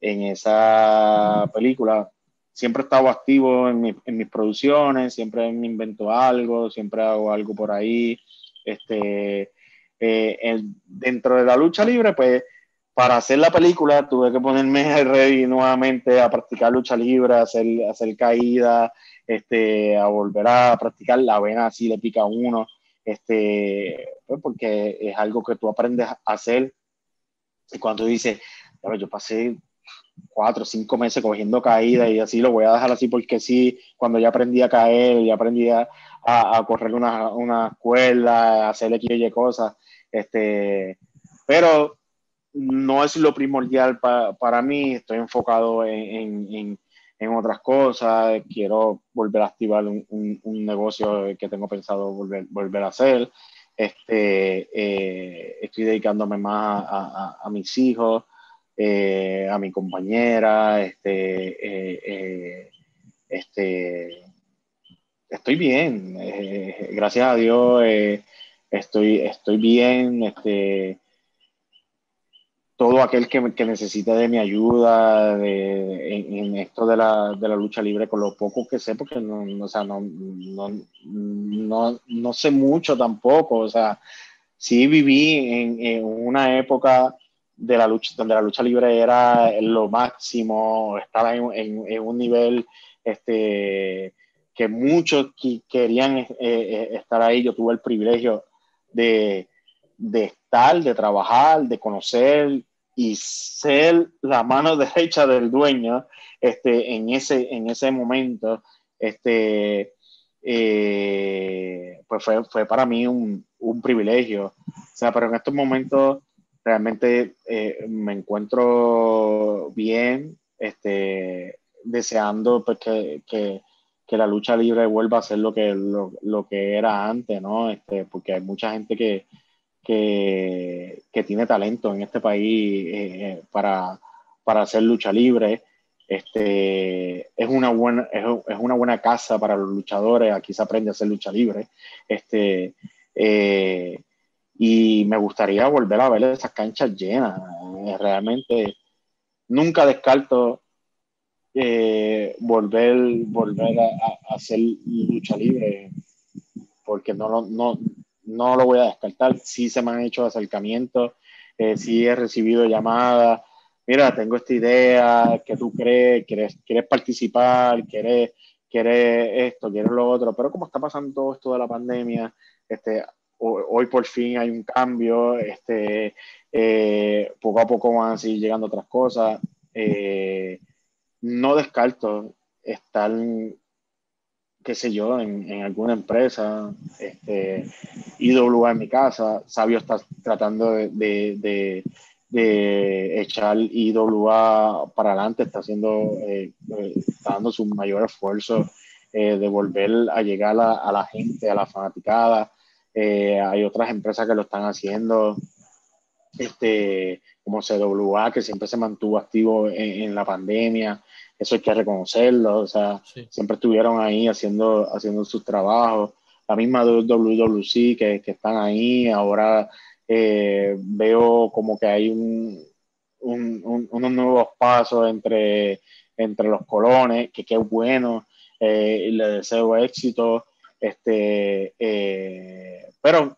en esa película. Siempre he estado activo en, mi, en, mis producciones, siempre me invento algo, siempre hago algo por ahí. Este, eh, el, dentro de la lucha libre, pues para hacer la película tuve que ponerme ready nuevamente a practicar lucha libre, a hacer, hacer caída, este, a volver a practicar la vena así le pica a uno, este, pues porque es algo que tú aprendes a hacer. Y cuando dices, yo pasé cuatro o cinco meses cogiendo caída y así lo voy a dejar así porque sí, cuando ya aprendí a caer, ya aprendí a, a, correr una, una escuela, a hacer X y cosas, este, pero no es lo primordial para mí, estoy enfocado en, en, en, otras cosas, quiero volver a activar un, un, negocio que tengo pensado volver, volver a hacer, este, eh, estoy dedicándome más a, a, mis hijos, eh, a mi compañera, este, eh, este, estoy bien, gracias a Dios, estoy, estoy bien, este, todo aquel que, que necesite de mi ayuda de, en, esto de la, de la, lucha libre, con lo poco que sé, porque no, o sea, no, no, no, sé mucho tampoco. O sea, sí viví en, una época de la lucha, donde la lucha libre era lo máximo, estaba en, en un nivel este, que muchos querían eh, eh, estar ahí. Yo tuve el privilegio de de estar, de trabajar, de conocer y ser la mano derecha del dueño este, en, ese, en ese momento, este, eh, pues fue, fue, para mí un, un, privilegio. O sea, pero en estos momentos realmente eh, me encuentro bien, este, deseando pues, que, que, que, la lucha libre vuelva a ser lo que, lo, lo que era antes, ¿no? Este, porque hay mucha gente que, que, que tiene talento en este país eh, para, para, hacer lucha libre. Este, es, una buena, es, es, una buena casa para los luchadores, aquí se aprende a hacer lucha libre. Este, eh, y me gustaría volver a ver esas canchas llenas. Eh, realmente nunca descarto eh, volver, volver a, hacer lucha libre, porque no, no, no lo voy a descartar. Sí se me han hecho acercamientos, eh, sí he recibido llamadas. Mira, tengo esta idea, ¿qué tú crees? ¿Quieres, quieres participar? ¿Quieres, ¿Quieres esto? ¿Quieres lo otro? Pero como está pasando todo esto de la pandemia, este, hoy por fin hay un cambio, este, eh, poco a poco van a seguir llegando otras cosas. Eh, no descarto estar qué sé yo, en, alguna empresa, este, IWA en mi casa, Sabio está tratando de, de, de, echar IWA para adelante, está haciendo, eh, dando su mayor esfuerzo de volver a llegar a, a, la gente, a la fanaticada. Eh, hay otras empresas que lo están haciendo, este, como CWA, que siempre se mantuvo activo en, en la pandemia. Eso hay que reconocerlo, o sea, siempre estuvieron ahí haciendo, haciendo sus trabajos. La misma WWC que, que están ahí, ahora eh, veo como que hay un, un, unos nuevos pasos entre, entre los colones, que qué bueno, eh, y le deseo éxito, este, eh, pero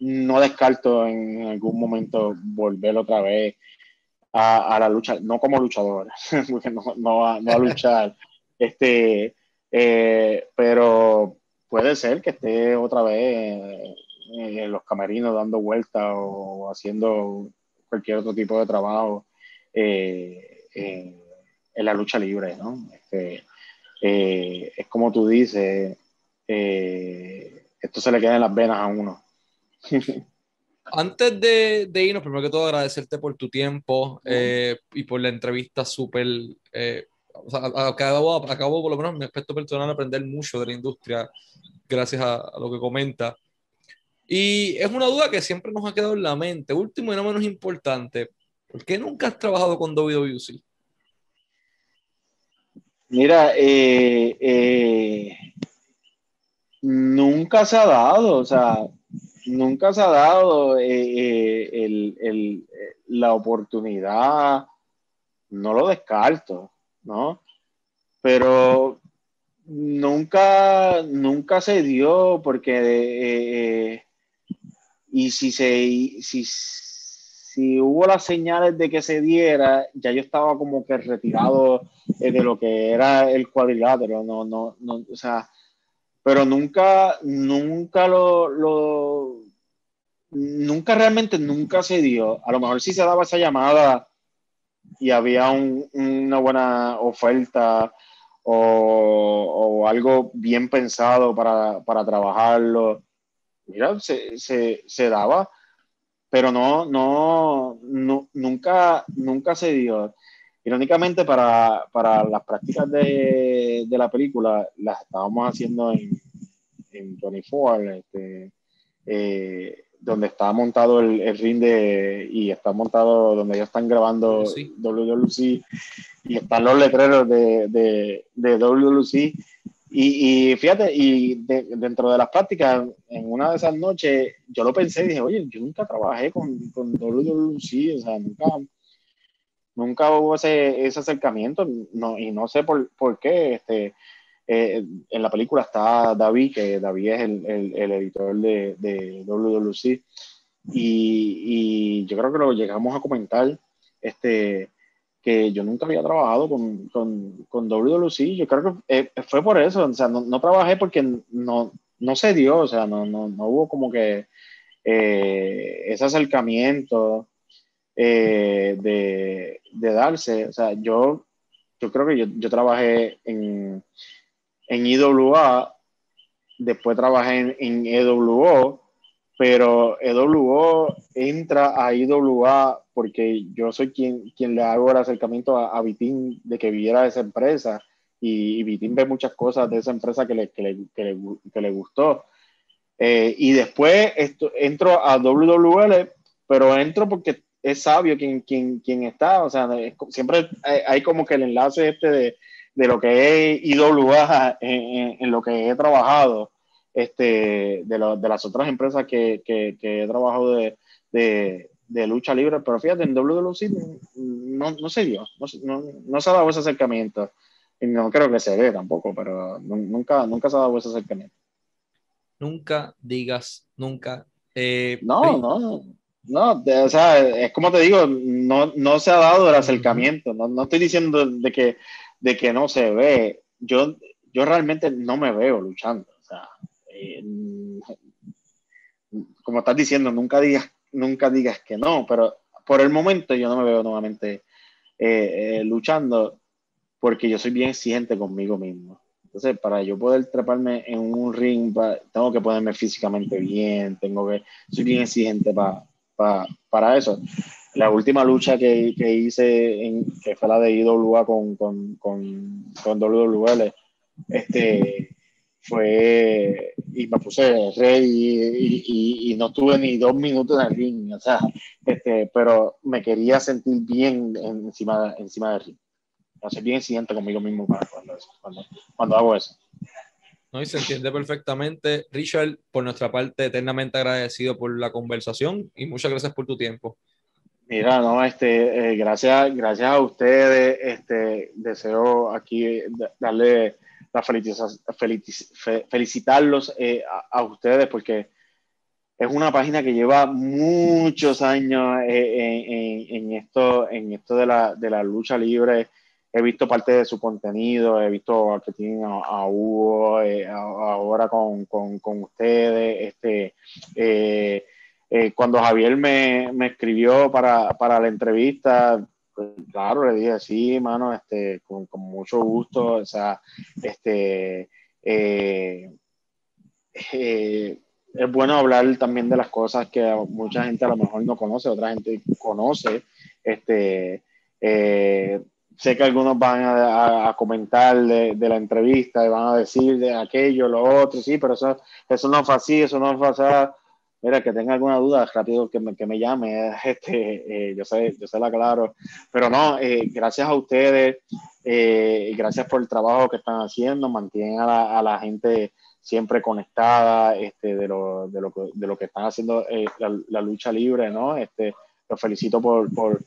no descarto en algún momento volver otra vez a, la lucha, no como luchador, porque no, no, va, a luchar, este, eh, pero puede ser que esté otra vez en, los camerinos dando vueltas o haciendo cualquier otro tipo de trabajo eh, en, la lucha libre, ¿no? Este, eh, es como tú dices, esto se le queda en las venas a uno. Antes de, de, irnos, primero que todo agradecerte por tu tiempo eh, y por la entrevista súper... Eh, o sea, acabo, acabo, por lo menos en mi aspecto personal, aprender mucho de la industria gracias a, lo que comenta. Y es una duda que siempre nos ha quedado en la mente. Último y no menos importante, ¿por qué nunca has trabajado con WWC? Mira, eh, eh, nunca se ha dado, o sea, nunca se ha dado eh, eh, el, la oportunidad, no lo descarto, ¿no? Pero nunca, nunca se dio porque, eh, y si, se, si, si hubo las señales de que se diera, ya yo estaba como que retirado de lo que era el cuadrilátero, no, no, no, o sea, pero nunca, nunca lo, nunca realmente, nunca se dio. A lo mejor sí se daba esa llamada y había una buena oferta o, algo bien pensado para, trabajarlo. Mira, se, se, daba, pero no, no, nunca, nunca se dio. Irónicamente, para, para las prácticas de, de, la película, las estábamos haciendo en, en 24, este, eh, donde está montado el, el, ring de, y está montado donde ya están grabando sí. WWC y están los letreros de, de, de WWC. Y, y, fíjate, y dentro de las prácticas, en una de esas noches, yo lo pensé y dije, oye, yo nunca trabajé con, con WWC, o sea, nunca, nunca hubo ese, ese acercamiento, no, y no sé por, por qué. Este, eh, en la película está David, que David es el, el, editor de, de WWC, y, y, yo creo que lo llegamos a comentar, este, que yo nunca había trabajado con, con, con WWC, yo creo que eh, fue por eso, o sea, no, no, trabajé porque no, no se dio, o sea, no, no, no hubo como que eh, ese acercamiento eh, de, de, darse. O sea, yo, yo creo que yo, yo trabajé en, en IWA, después trabajé en, en EWO, pero EWO entra a IWA porque yo soy quien, quien le hago el acercamiento a, a Vitín de que viera esa empresa y, y Vitín ve muchas cosas de esa empresa que le, que le, que le, que le gustó. Eh, y después esto, entro a WWL, pero entro porque es sabio quien, quien, quien está, o sea, siempre hay, como que el enlace este de, de lo que he ido en, en, lo que he trabajado, este, de, lo, de las otras empresas que, que, que he trabajado de, de, de, lucha libre, pero fíjate, en WWC no, no se dio, no, no, se ha dado ese acercamiento, y no creo que se dé tampoco, pero nunca, nunca se ha dado ese acercamiento. Nunca digas, nunca. Eh, no, no, no, o sea, es como te digo, no, no se ha dado el acercamiento, no, no estoy diciendo de que, de que no se ve, yo, yo realmente no me veo luchando, o sea, eh, como estás diciendo, nunca digas, nunca digas que no, pero por el momento yo no me veo nuevamente eh, eh, luchando porque yo soy bien exigente conmigo mismo. Entonces, para yo poder treparme en un ring, tengo que ponerme físicamente bien, tengo que, soy bien exigente para para eso. La última lucha que, que hice, en, que fue la de IWA con, con, con, con WWL, este, fue, y me puse rey y, y, y, no tuve ni dos minutos en el ring, o sea, este, pero me quería sentir bien encima, encima del ring. O sea, bien exigente conmigo mismo para cuando, cuando, cuando hago eso. ¿No? Y se entiende perfectamente. Richard, por nuestra parte, eternamente agradecido por la conversación y muchas gracias por tu tiempo. Mira, no, este, eh, gracias, gracias a ustedes. Este, deseo aquí darle la felicitarlos eh, a, ustedes porque es una página que lleva muchos años eh, en, esto, en esto de la, de la lucha libre. He visto parte de su contenido, he visto que tienen a, Hugo eh, ahora con, con, con, ustedes. Este, eh, cuando Javier me, me escribió para, para, la entrevista, pues, claro, le dije, sí, mano, este, con, con mucho gusto. O sea, este, eh, es bueno hablar también de las cosas que mucha gente a lo mejor no conoce, otra gente conoce. Este, eh, sé que algunos van a, comentar de, la entrevista y van a decir de aquello, lo otro, sí, pero eso, eso no fue así, eso no fue así. Mira, que tenga alguna duda, rápido que me, que me llame, este, eh, yo, sé, yo sé la claro. Pero no, eh, gracias a ustedes, y gracias por el trabajo que están haciendo, mantienen a la, a la gente siempre conectada este, de, lo, de, lo, de lo que están haciendo eh, la, lucha libre, ¿no? Este, los felicito por, por,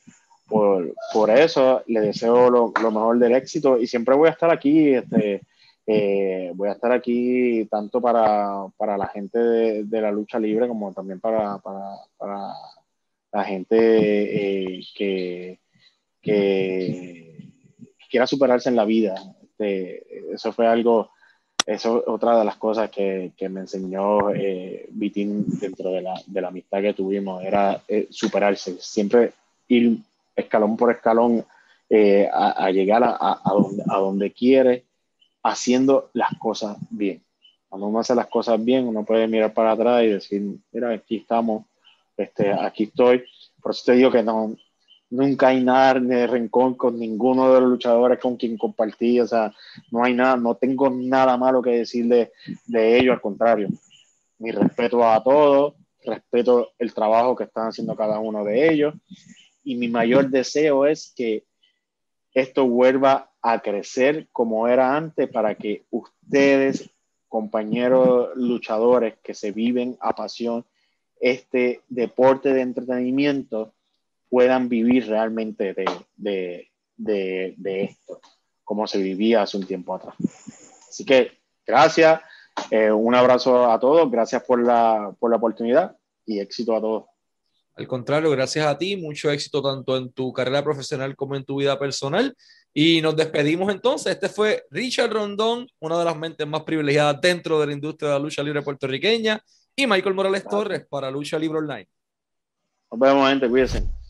por, por eso, les deseo lo, lo, mejor del éxito y siempre voy a estar aquí, este, eh, voy a estar aquí tanto para, para la gente de, de, la lucha libre como también para, para, para la gente eh, que, que, quiera superarse en la vida. Este, eso fue algo eso es otra de las cosas que, que me enseñó eh, dentro de la, de la, amistad que tuvimos, era eh, superarse, siempre ir escalón por escalón eh, a, llegar a, donde, a donde quiere, haciendo las cosas bien. Cuando uno hace las cosas bien, uno puede mirar para atrás y decir, mira, aquí estamos, este, aquí estoy. Por eso te digo que no, nunca hay nada de rencor con ninguno de los luchadores con quien compartí, o sea, no hay nada, no tengo nada malo que decir de, de ellos, al contrario, mi respeto a todos, respeto el trabajo que están haciendo cada uno de ellos y mi mayor deseo es que esto vuelva a crecer como era antes para que ustedes, compañeros luchadores que se viven a pasión, este deporte de entretenimiento, puedan vivir realmente de, de, de, de esto, como se vivía hace un tiempo atrás. Así que gracias, eh, un abrazo a todos, gracias por la, por la oportunidad y éxito a todos. Al contrario, gracias a ti, mucho éxito tanto en tu carrera profesional como en tu vida personal. Y nos despedimos entonces. Este fue Richard Rondón, una de las mentes más privilegiadas dentro de la industria de la lucha libre puertorriqueña, y Michael Morales Torres para Lucha Libre Online. Nos vemos, gente, cuídense.